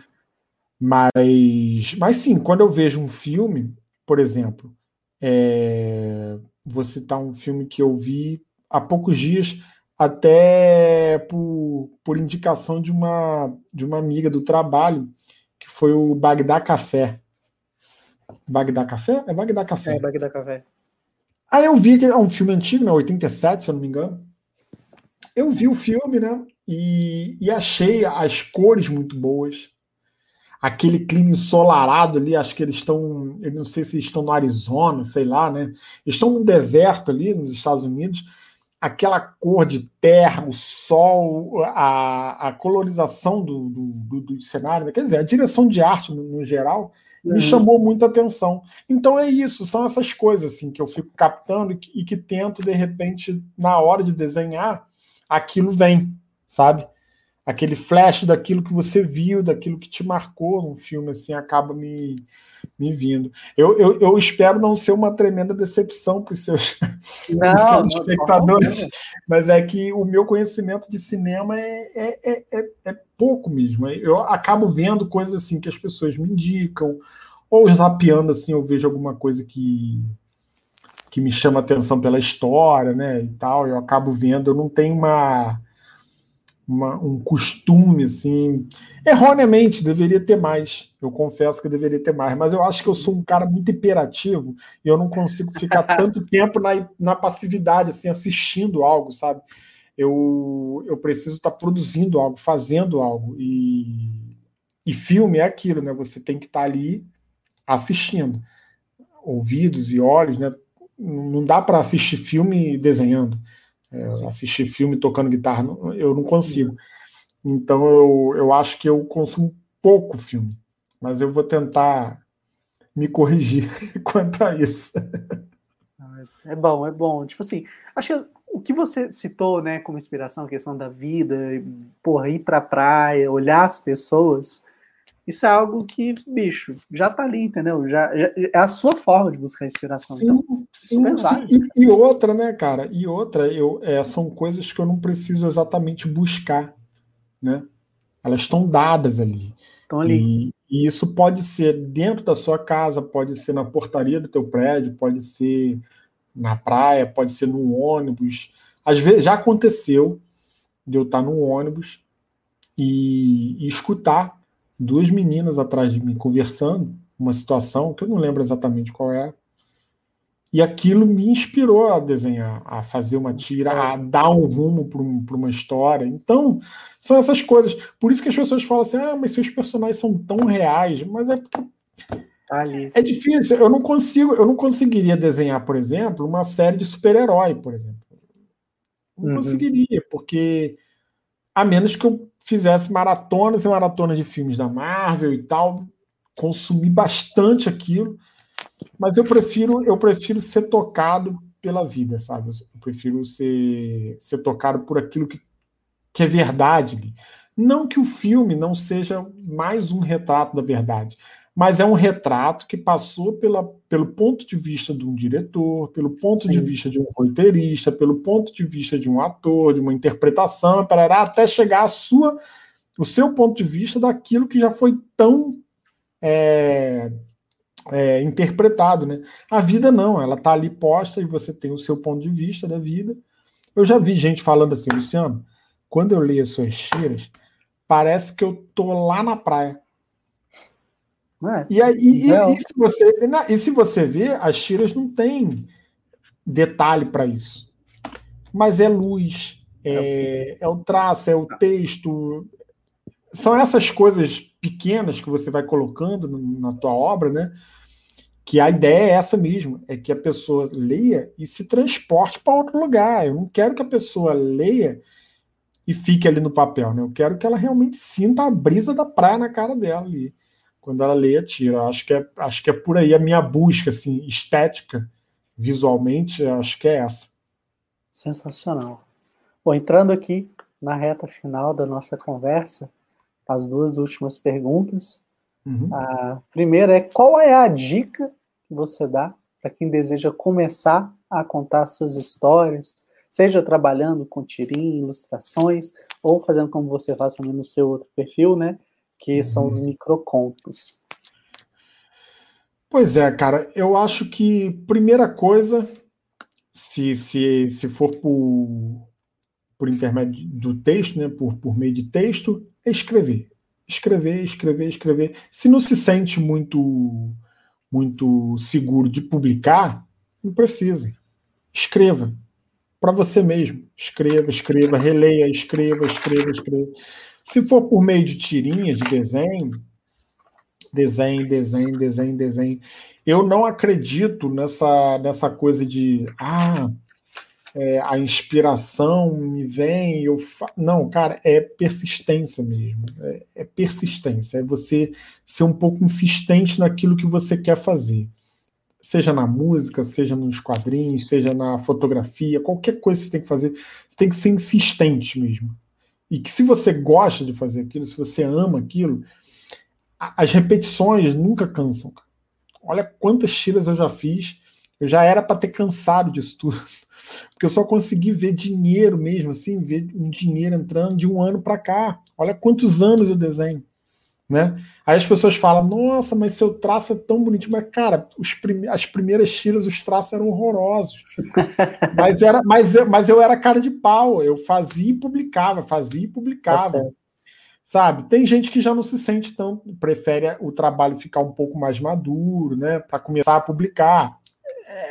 Mas, mas sim, quando eu vejo um filme, por exemplo, é, vou citar um filme que eu vi há poucos dias, até por, por indicação de uma, de uma amiga do trabalho, que foi o Bagdá Café. Bagdá Café? É Bagdá Café. É, Bagdá Café. Aí eu vi que é um filme antigo, né, 87, se eu não me engano. Eu vi o filme, né, e, e achei as cores muito boas aquele clima ensolarado ali, acho que eles estão, eu não sei se estão no Arizona, sei lá, né? Estão no deserto ali, nos Estados Unidos, aquela cor de terra, o sol, a, a colorização do, do, do, do cenário, né? quer dizer, a direção de arte no, no geral, me uhum. chamou muita atenção. Então é isso, são essas coisas assim que eu fico captando e que, e que tento, de repente, na hora de desenhar, aquilo vem, sabe? Aquele flash daquilo que você viu, daquilo que te marcou num filme, assim, acaba me, me vindo. Eu, eu, eu espero não ser uma tremenda decepção para os seus, não, seus espectadores, não, mas é que o meu conhecimento de cinema é, é, é, é, é pouco mesmo. Eu acabo vendo coisas assim que as pessoas me indicam, ou zapeando assim, eu vejo alguma coisa que que me chama atenção pela história, né, e tal, eu acabo vendo, eu não tenho uma uma, um costume, assim. Erroneamente, deveria ter mais. Eu confesso que deveria ter mais, mas eu acho que eu sou um cara muito hiperativo e eu não consigo ficar tanto tempo na, na passividade, assim, assistindo algo, sabe? Eu, eu preciso estar produzindo algo, fazendo algo. E, e filme é aquilo, né? Você tem que estar ali assistindo. Ouvidos e olhos, né? Não dá para assistir filme desenhando. É, assistir filme tocando guitarra, eu não consigo. Então eu, eu acho que eu consumo pouco filme, mas eu vou tentar me corrigir quanto a isso. Ah, é bom, é bom. Tipo assim, acho que o que você citou, né, como inspiração, a questão da vida, porra, ir pra praia, olhar as pessoas, isso é algo que, bicho, já tá ali, entendeu? Já, já é a sua forma de buscar inspiração. Sim, então, sim, sim. E, e, outra, né, cara? E outra, eu, é, são coisas que eu não preciso exatamente buscar, né? Elas estão dadas ali. Estão ali. E, e, isso pode ser dentro da sua casa, pode ser na portaria do teu prédio, pode ser na praia, pode ser no ônibus. Às vezes já aconteceu de eu estar no ônibus e, e escutar duas meninas atrás de mim conversando, uma situação que eu não lembro exatamente qual era. E aquilo me inspirou a desenhar, a fazer uma tira, a dar um rumo para um, uma história. Então, são essas coisas. Por isso que as pessoas falam assim: ah, mas seus personagens são tão reais. Mas é porque. Tá é difícil. Eu não consigo, eu não conseguiria desenhar, por exemplo, uma série de super-herói, por exemplo. Não uhum. conseguiria, porque a menos que eu fizesse maratonas e maratonas de filmes da Marvel e tal, consumi bastante aquilo. Mas eu prefiro, eu prefiro ser tocado pela vida, sabe? Eu prefiro ser, ser tocado por aquilo que, que é verdade. Não que o filme não seja mais um retrato da verdade, mas é um retrato que passou pela, pelo ponto de vista de um diretor, pelo ponto Sim. de vista de um roteirista, pelo ponto de vista de um ator, de uma interpretação, parará, até chegar à sua, o seu ponto de vista daquilo que já foi tão é, é, interpretado, né? A vida não, ela tá ali posta e você tem o seu ponto de vista da vida. Eu já vi gente falando assim, Luciano, quando eu leio as suas cheiras, parece que eu tô lá na praia. É, e, aí, e, e, se você, e se você vê, as tiras não tem detalhe para isso. Mas é luz, é, é o traço, é o texto. São essas coisas pequenas que você vai colocando na tua obra, né? que a ideia é essa mesmo, é que a pessoa leia e se transporte para outro lugar. Eu não quero que a pessoa leia e fique ali no papel, né? Eu quero que ela realmente sinta a brisa da praia na cara dela ali, quando ela leia tira. Acho que é, acho que é por aí a minha busca assim, estética, visualmente, acho que é essa. Sensacional. Bom, entrando aqui na reta final da nossa conversa, as duas últimas perguntas. Uhum. A primeira é qual é a dica que você dá para quem deseja começar a contar suas histórias, seja trabalhando com tirinha, ilustrações, ou fazendo como você faz também no seu outro perfil, né? Que uhum. são os microcontos. Pois é, cara, eu acho que primeira coisa, se, se, se for por, por intermédio do texto, né, por, por meio de texto, é escrever escrever, escrever, escrever. Se não se sente muito muito seguro de publicar, não precisa. Escreva para você mesmo. Escreva, escreva, releia, escreva, escreva, escreva. Se for por meio de tirinhas, de desenho, desenho, desenho, desenho, desenho. Eu não acredito nessa, nessa coisa de ah, é, a inspiração me vem, eu fa... não, cara, é persistência mesmo, é, é, persistência, é você ser um pouco insistente naquilo que você quer fazer, seja na música, seja nos quadrinhos, seja na fotografia, qualquer coisa que você tem que fazer, você tem que ser insistente mesmo, e que se você gosta de fazer aquilo, se você ama aquilo, as repetições nunca cansam. Olha quantas tiras eu já fiz, eu já era para ter cansado disso tudo porque eu só consegui ver dinheiro mesmo, assim, ver um dinheiro entrando de um ano para cá. Olha quantos anos eu desenho. Né? Aí as pessoas falam, nossa, mas seu traço é tão bonito. Mas, cara, prime as primeiras tiras, os traços eram horrorosos. mas, era, mas, eu, mas eu era cara de pau. Eu fazia e publicava, fazia e publicava. Tá sabe? Tem gente que já não se sente tão, prefere o trabalho ficar um pouco mais maduro, né? Para começar a publicar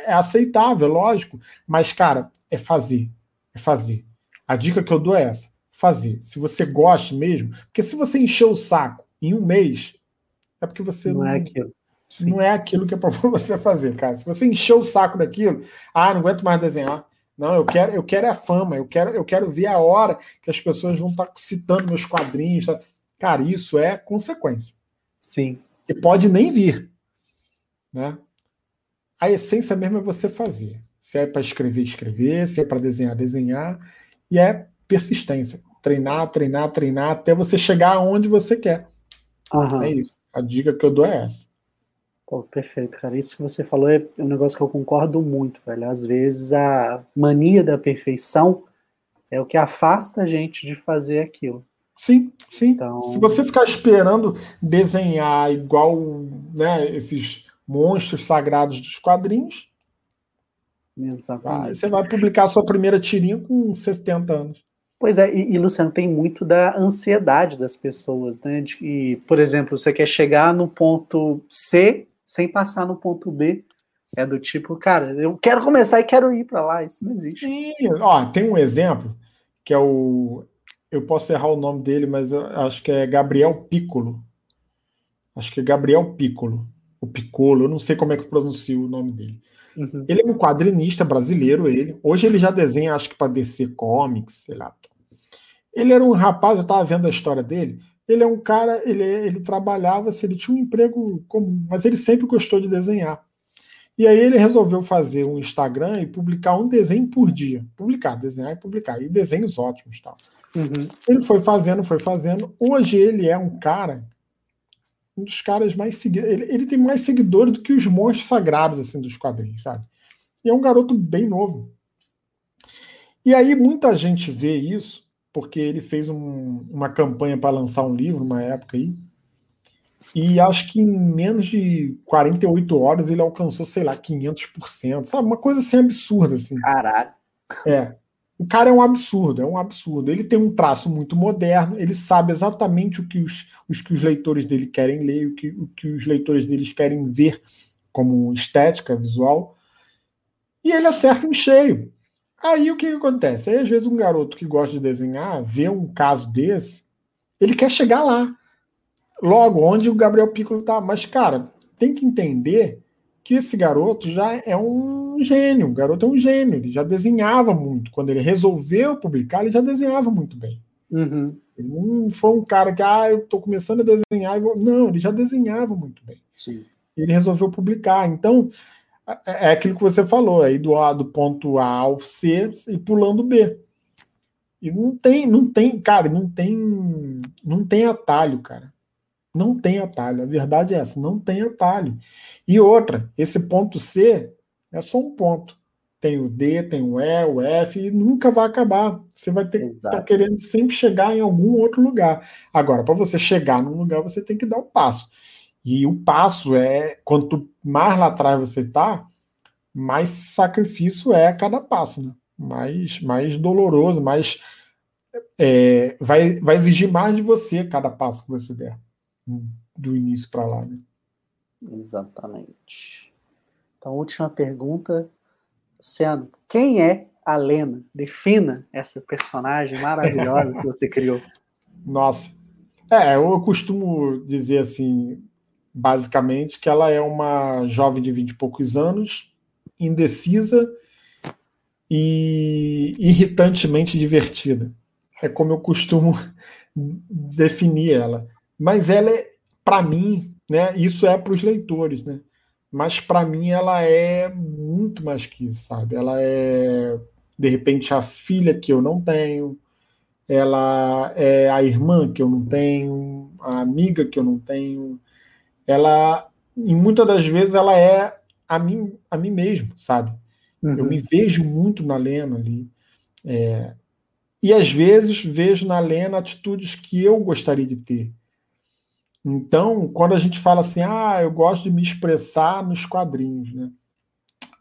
é aceitável, lógico, mas, cara, é fazer. É fazer. A dica que eu dou é essa: fazer. Se você gosta mesmo, porque se você encher o saco em um mês, é porque você não, não é aquilo. Sim. Não é aquilo que é para você fazer, cara. Se você encher o saco daquilo, ah, não aguento mais desenhar. Não, eu quero, eu quero é a fama, eu quero, eu quero ver a hora que as pessoas vão estar tá citando meus quadrinhos. Tá? Cara, isso é consequência. Sim. E pode nem vir. Né? a essência mesmo é você fazer. Se é para escrever, escrever, se é para desenhar, desenhar, e é persistência. Treinar, treinar, treinar, até você chegar aonde você quer. É isso. A dica que eu dou é essa. Pô, perfeito, cara. Isso que você falou é um negócio que eu concordo muito, velho. Às vezes a mania da perfeição é o que afasta a gente de fazer aquilo. Sim, sim. Então... Se você ficar esperando desenhar igual né, esses monstros sagrados dos quadrinhos. Exatamente. você vai publicar a sua primeira tirinha com 70 anos. Pois é, e, e, Luciano, tem muito da ansiedade das pessoas, né? De, por exemplo, você quer chegar no ponto C sem passar no ponto B, É do tipo, cara, eu quero começar e quero ir para lá. Isso não existe. Sim, ó, tem um exemplo que é o. Eu posso errar o nome dele, mas acho que é Gabriel Piccolo. Acho que é Gabriel Piccolo. O Piccolo, eu não sei como é que pronuncio o nome dele. Uhum. Ele é um quadrinista brasileiro, ele. Hoje ele já desenha, acho que para DC Comics, sei lá. Ele era um rapaz, eu estava vendo a história dele. Ele é um cara, ele, ele trabalhava, se ele tinha um emprego comum, mas ele sempre gostou de desenhar. E aí ele resolveu fazer um Instagram e publicar um desenho por dia. Publicar, desenhar e publicar. E desenhos ótimos tal. Uhum. Ele foi fazendo, foi fazendo. Hoje ele é um cara, um dos caras mais seguidos. Ele, ele tem mais seguidores do que os monstros sagrados assim dos quadrinhos, sabe? E é um garoto bem novo. E aí muita gente vê isso porque ele fez um, uma campanha para lançar um livro, uma época aí. E acho que em menos de 48 horas ele alcançou, sei lá, 500%, sabe? Uma coisa assim absurda, assim. Caralho. É. O cara é um absurdo, é um absurdo. Ele tem um traço muito moderno, ele sabe exatamente o que os, os, que os leitores dele querem ler, o que, o que os leitores deles querem ver como estética visual. E ele acerta em cheio. Aí o que, que acontece? Aí, às vezes, um garoto que gosta de desenhar vê um caso desse, ele quer chegar lá. Logo, onde o Gabriel Piccolo tá. Mas, cara, tem que entender que esse garoto já é um gênio. O garoto é um gênio. Ele já desenhava muito. Quando ele resolveu publicar, ele já desenhava muito bem. Uhum. Ele não foi um cara que, ah, eu tô começando a desenhar. Não, ele já desenhava muito bem. Sim. Ele resolveu publicar. Então, é, é aquilo que você falou, aí do, A, do ponto A ao C e pulando B. E não tem, não tem, cara, não tem, não tem atalho, cara. Não tem atalho. A verdade é essa, não tem atalho. E outra, esse ponto C é só um ponto. Tem o D, tem o E, o F, e nunca vai acabar. Você vai ter que estar tá querendo sempre chegar em algum outro lugar. Agora, para você chegar num lugar, você tem que dar o um passo. E o passo é, quanto mais lá atrás você está, mais sacrifício é a cada passo, né? mais, mais doloroso, mais é, vai, vai exigir mais de você cada passo que você der do início para lá. Né? Exatamente. Então, última pergunta, Luciano, quem é a Lena? Defina essa personagem maravilhosa que você criou. Nossa, é, eu costumo dizer assim, basicamente, que ela é uma jovem de vinte e poucos anos, indecisa e irritantemente divertida. É como eu costumo definir ela. Mas ela é, para mim, né, isso é para os leitores, né? Mas para mim ela é muito mais que isso, sabe? Ela é de repente a filha que eu não tenho, ela é a irmã que eu não tenho, a amiga que eu não tenho, ela, em muitas das vezes, ela é a mim, a mim mesmo, sabe? Uhum. Eu me vejo muito na Lena ali. É, e às vezes vejo na Lena atitudes que eu gostaria de ter. Então, quando a gente fala assim, ah, eu gosto de me expressar nos quadrinhos, né?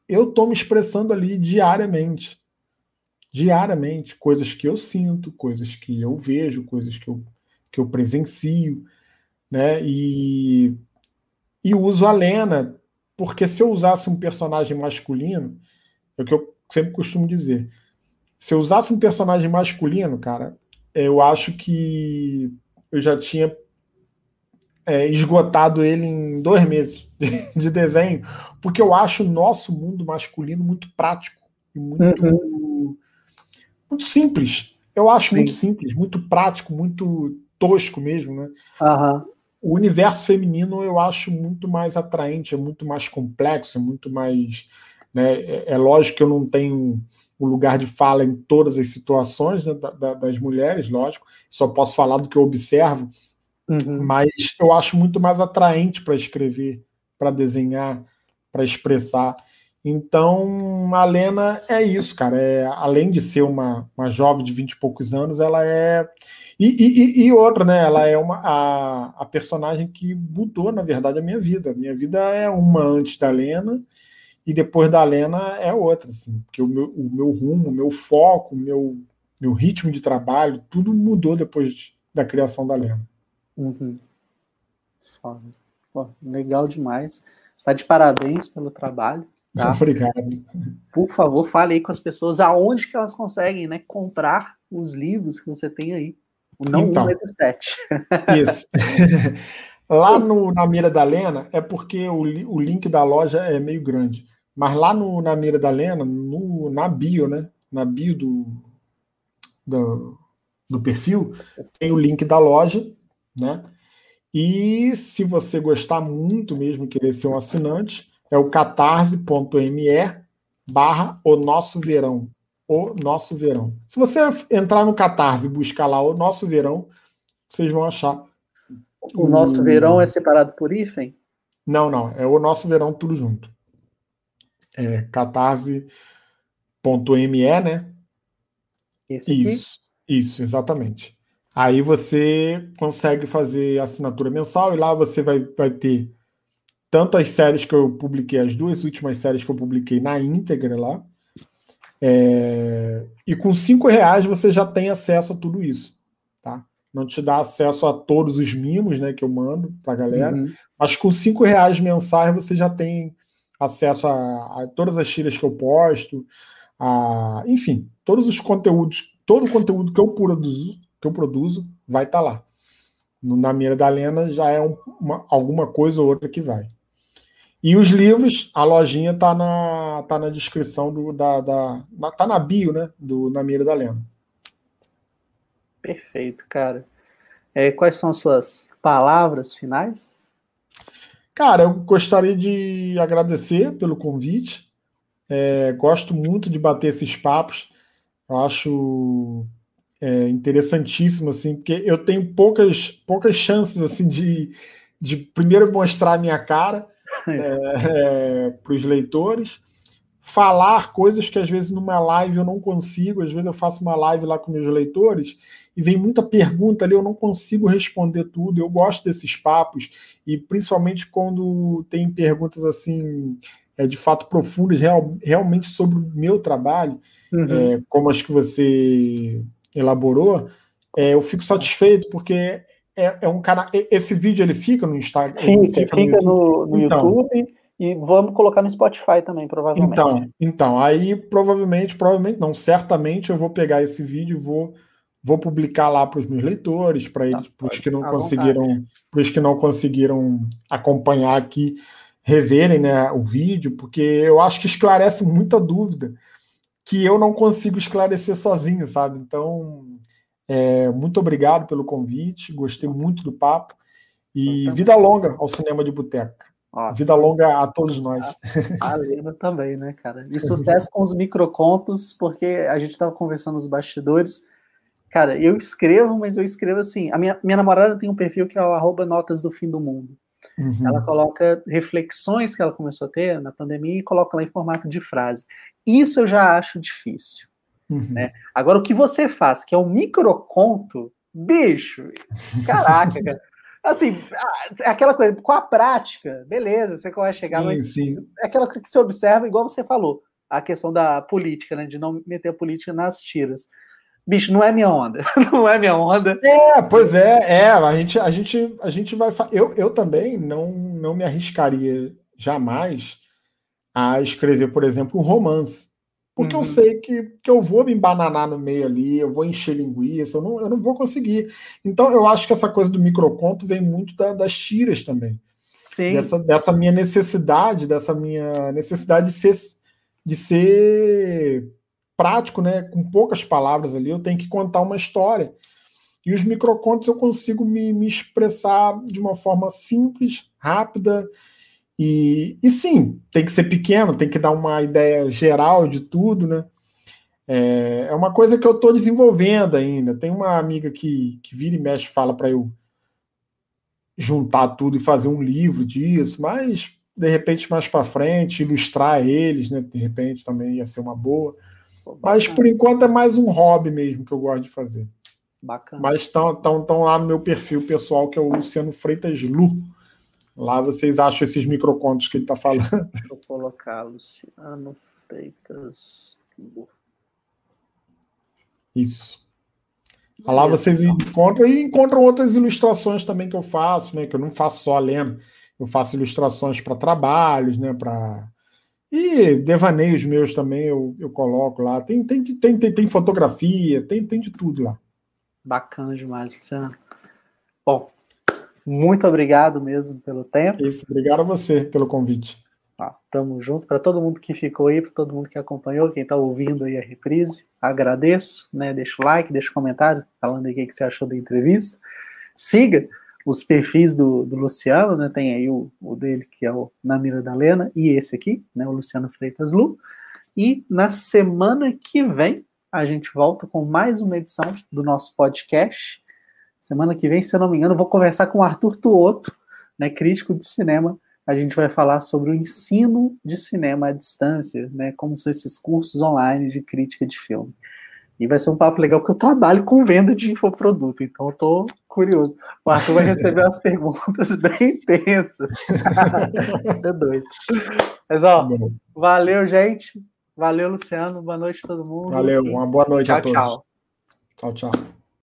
Eu estou me expressando ali diariamente. Diariamente. Coisas que eu sinto, coisas que eu vejo, coisas que eu, que eu presencio. Né? E e uso a Lena, porque se eu usasse um personagem masculino, é o que eu sempre costumo dizer. Se eu usasse um personagem masculino, cara, eu acho que eu já tinha é, esgotado ele em dois meses de desenho, porque eu acho o nosso mundo masculino muito prático e muito, uhum. muito simples. Eu acho Sim. muito simples, muito prático, muito tosco mesmo, né? Uhum o universo feminino eu acho muito mais atraente, é muito mais complexo, é muito mais. Né, é, é lógico que eu não tenho o lugar de fala em todas as situações né, da, das mulheres, lógico, só posso falar do que eu observo, uhum. mas eu acho muito mais atraente para escrever, para desenhar, para expressar. Então, a Lena é isso, cara. É, além de ser uma, uma jovem de vinte e poucos anos, ela é. E, e, e, outra, né? Ela é uma, a, a personagem que mudou, na verdade, a minha vida. A minha vida é uma antes da Lena e depois da Lena é outra, assim. Porque o meu, o meu rumo, o meu foco, o meu, meu ritmo de trabalho, tudo mudou depois da criação da Lena. Uhum. Pô, legal demais. Está de parabéns pelo trabalho Tá? Obrigado. Por favor, fale aí com as pessoas aonde que elas conseguem né, comprar os livros que você tem aí. Não então, um, mas sete. Isso. lá no, na Mira da Lena é porque o, o link da loja é meio grande. Mas lá no, na Mira da Lena, no, na bio, né? Na bio do, do, do perfil, tem o link da loja, né? E se você gostar muito mesmo, querer ser um assinante, é o catarse.me barra o nosso verão. O nosso verão. Se você entrar no Catarse e buscar lá o nosso verão, vocês vão achar. O nosso verão é separado por hífen? Não, não. É o nosso verão tudo junto. É catarse.me, né? Esse isso, isso, exatamente. Aí você consegue fazer assinatura mensal e lá você vai, vai ter tanto as séries que eu publiquei, as duas últimas séries que eu publiquei na íntegra lá. É, e com cinco reais você já tem acesso a tudo isso, tá? Não te dá acesso a todos os mimos, né, que eu mando para a galera, uhum. mas com cinco reais mensais você já tem acesso a, a todas as tiras que eu posto, a, enfim, todos os conteúdos, todo o conteúdo que eu produzo, que eu produzo vai estar tá lá. No, na mira da Lena já é um, uma, alguma coisa ou outra que vai. E os livros, a lojinha tá na, tá na descrição do, da, da na, tá na bio, né, do na mira da Lena. Perfeito, cara. É, quais são as suas palavras finais? Cara, eu gostaria de agradecer pelo convite. É, gosto muito de bater esses papos. Eu acho é, interessantíssimo, assim, porque eu tenho poucas, poucas chances assim de, de primeiro mostrar a minha cara é, é, para os leitores, falar coisas que às vezes numa live eu não consigo, às vezes eu faço uma live lá com meus leitores e vem muita pergunta ali, eu não consigo responder tudo. Eu gosto desses papos, e principalmente quando tem perguntas assim, é, de fato profundas, real, realmente sobre o meu trabalho, uhum. é, como as que você elaborou, é, eu fico satisfeito, porque é, é, um canal. Esse vídeo ele fica no Instagram? Fica, fica, fica no, no, então, YouTube. E vamos colocar no Spotify também, provavelmente. Então, então, aí provavelmente, provavelmente não, certamente eu vou pegar esse vídeo e vou vou publicar lá para os meus leitores, para eles, tá, para os que não conseguiram, para os que não conseguiram acompanhar aqui, reverem né, o vídeo, porque eu acho que esclarece muita dúvida que eu não consigo esclarecer sozinho, sabe? Então, é, muito obrigado pelo convite, gostei muito do papo e vida longa ao cinema de boteca. Vida longa a todos nós. A, a Lena também, né, cara? E sucesso com os microcontos, porque a gente estava conversando nos bastidores Cara, eu escrevo, mas eu escrevo assim. A minha, minha namorada tem um perfil que é o arroba notas do fim do mundo. Uhum. Ela coloca reflexões que ela começou a ter na pandemia e coloca lá em formato de frase. Isso eu já acho difícil. Uhum. Né? Agora, o que você faz, que é um microconto, bicho, caraca, cara. Assim, é aquela coisa, com a prática, beleza, você vai chegar, sim, mas sim. é aquela que você observa, igual você falou, a questão da política, né, de não meter a política nas tiras bicho, não é minha onda. não é minha onda. É, pois é, é. A gente, a gente, a gente vai. Eu, eu também não, não me arriscaria jamais a escrever, por exemplo, um romance. Porque uhum. eu sei que, que eu vou me embananar no meio ali, eu vou encher linguiça, eu não, eu não vou conseguir. Então, eu acho que essa coisa do microconto vem muito da, das tiras também. Sim. Dessa, dessa minha necessidade, dessa minha necessidade de ser, de ser prático, né? Com poucas palavras ali, eu tenho que contar uma história. E os microcontos eu consigo me, me expressar de uma forma simples, rápida. E, e sim, tem que ser pequeno, tem que dar uma ideia geral de tudo, né? É, é uma coisa que eu estou desenvolvendo ainda. Tem uma amiga que, que vira e mexe fala para eu juntar tudo e fazer um livro disso, mas de repente mais para frente ilustrar eles, né? De repente também ia ser uma boa. Mas por enquanto é mais um hobby mesmo que eu gosto de fazer. Bacana. Mas estão tão, tão lá no meu perfil pessoal, que é o Luciano Freitas Lu. Lá vocês acham esses microcontos que ele está falando. Eu colocar Luciano Freitas. Isso. Lá vocês encontram e encontram outras ilustrações também que eu faço, né? Que eu não faço só lendo, eu faço ilustrações para trabalhos, né? Para E devaneios meus também eu, eu coloco lá. Tem, tem, tem, tem, tem fotografia, tem, tem de tudo lá. Bacana demais, Luciano. Bom, muito obrigado mesmo pelo tempo. Isso, obrigado a você pelo convite. Ah, tamo junto. Para todo mundo que ficou aí, para todo mundo que acompanhou, quem está ouvindo aí a reprise, agradeço, né? Deixa o like, deixa o comentário falando aí o que, você achou da entrevista. Siga os perfis do, do Luciano, né? Tem aí o, o, dele, que é o Na Mira da Lena, e esse aqui, né? O Luciano Freitas Lu. E na semana que vem, a gente volta com mais uma edição do nosso podcast. Semana que vem, se eu não me engano, vou conversar com o Arthur Tuoto, né? Crítico de cinema. A gente vai falar sobre o ensino de cinema à distância, né? Como são esses cursos online de crítica de filme. E vai ser um papo legal, porque eu trabalho com venda de infoproduto, então eu tô curioso. O Arthur vai receber umas perguntas bem intensas. Você é doido. Mas, ó, valeu, gente. Valeu, Luciano. Boa noite a todo mundo. Valeu, uma boa noite tchau, a todos. Tchau, tchau. Tchau,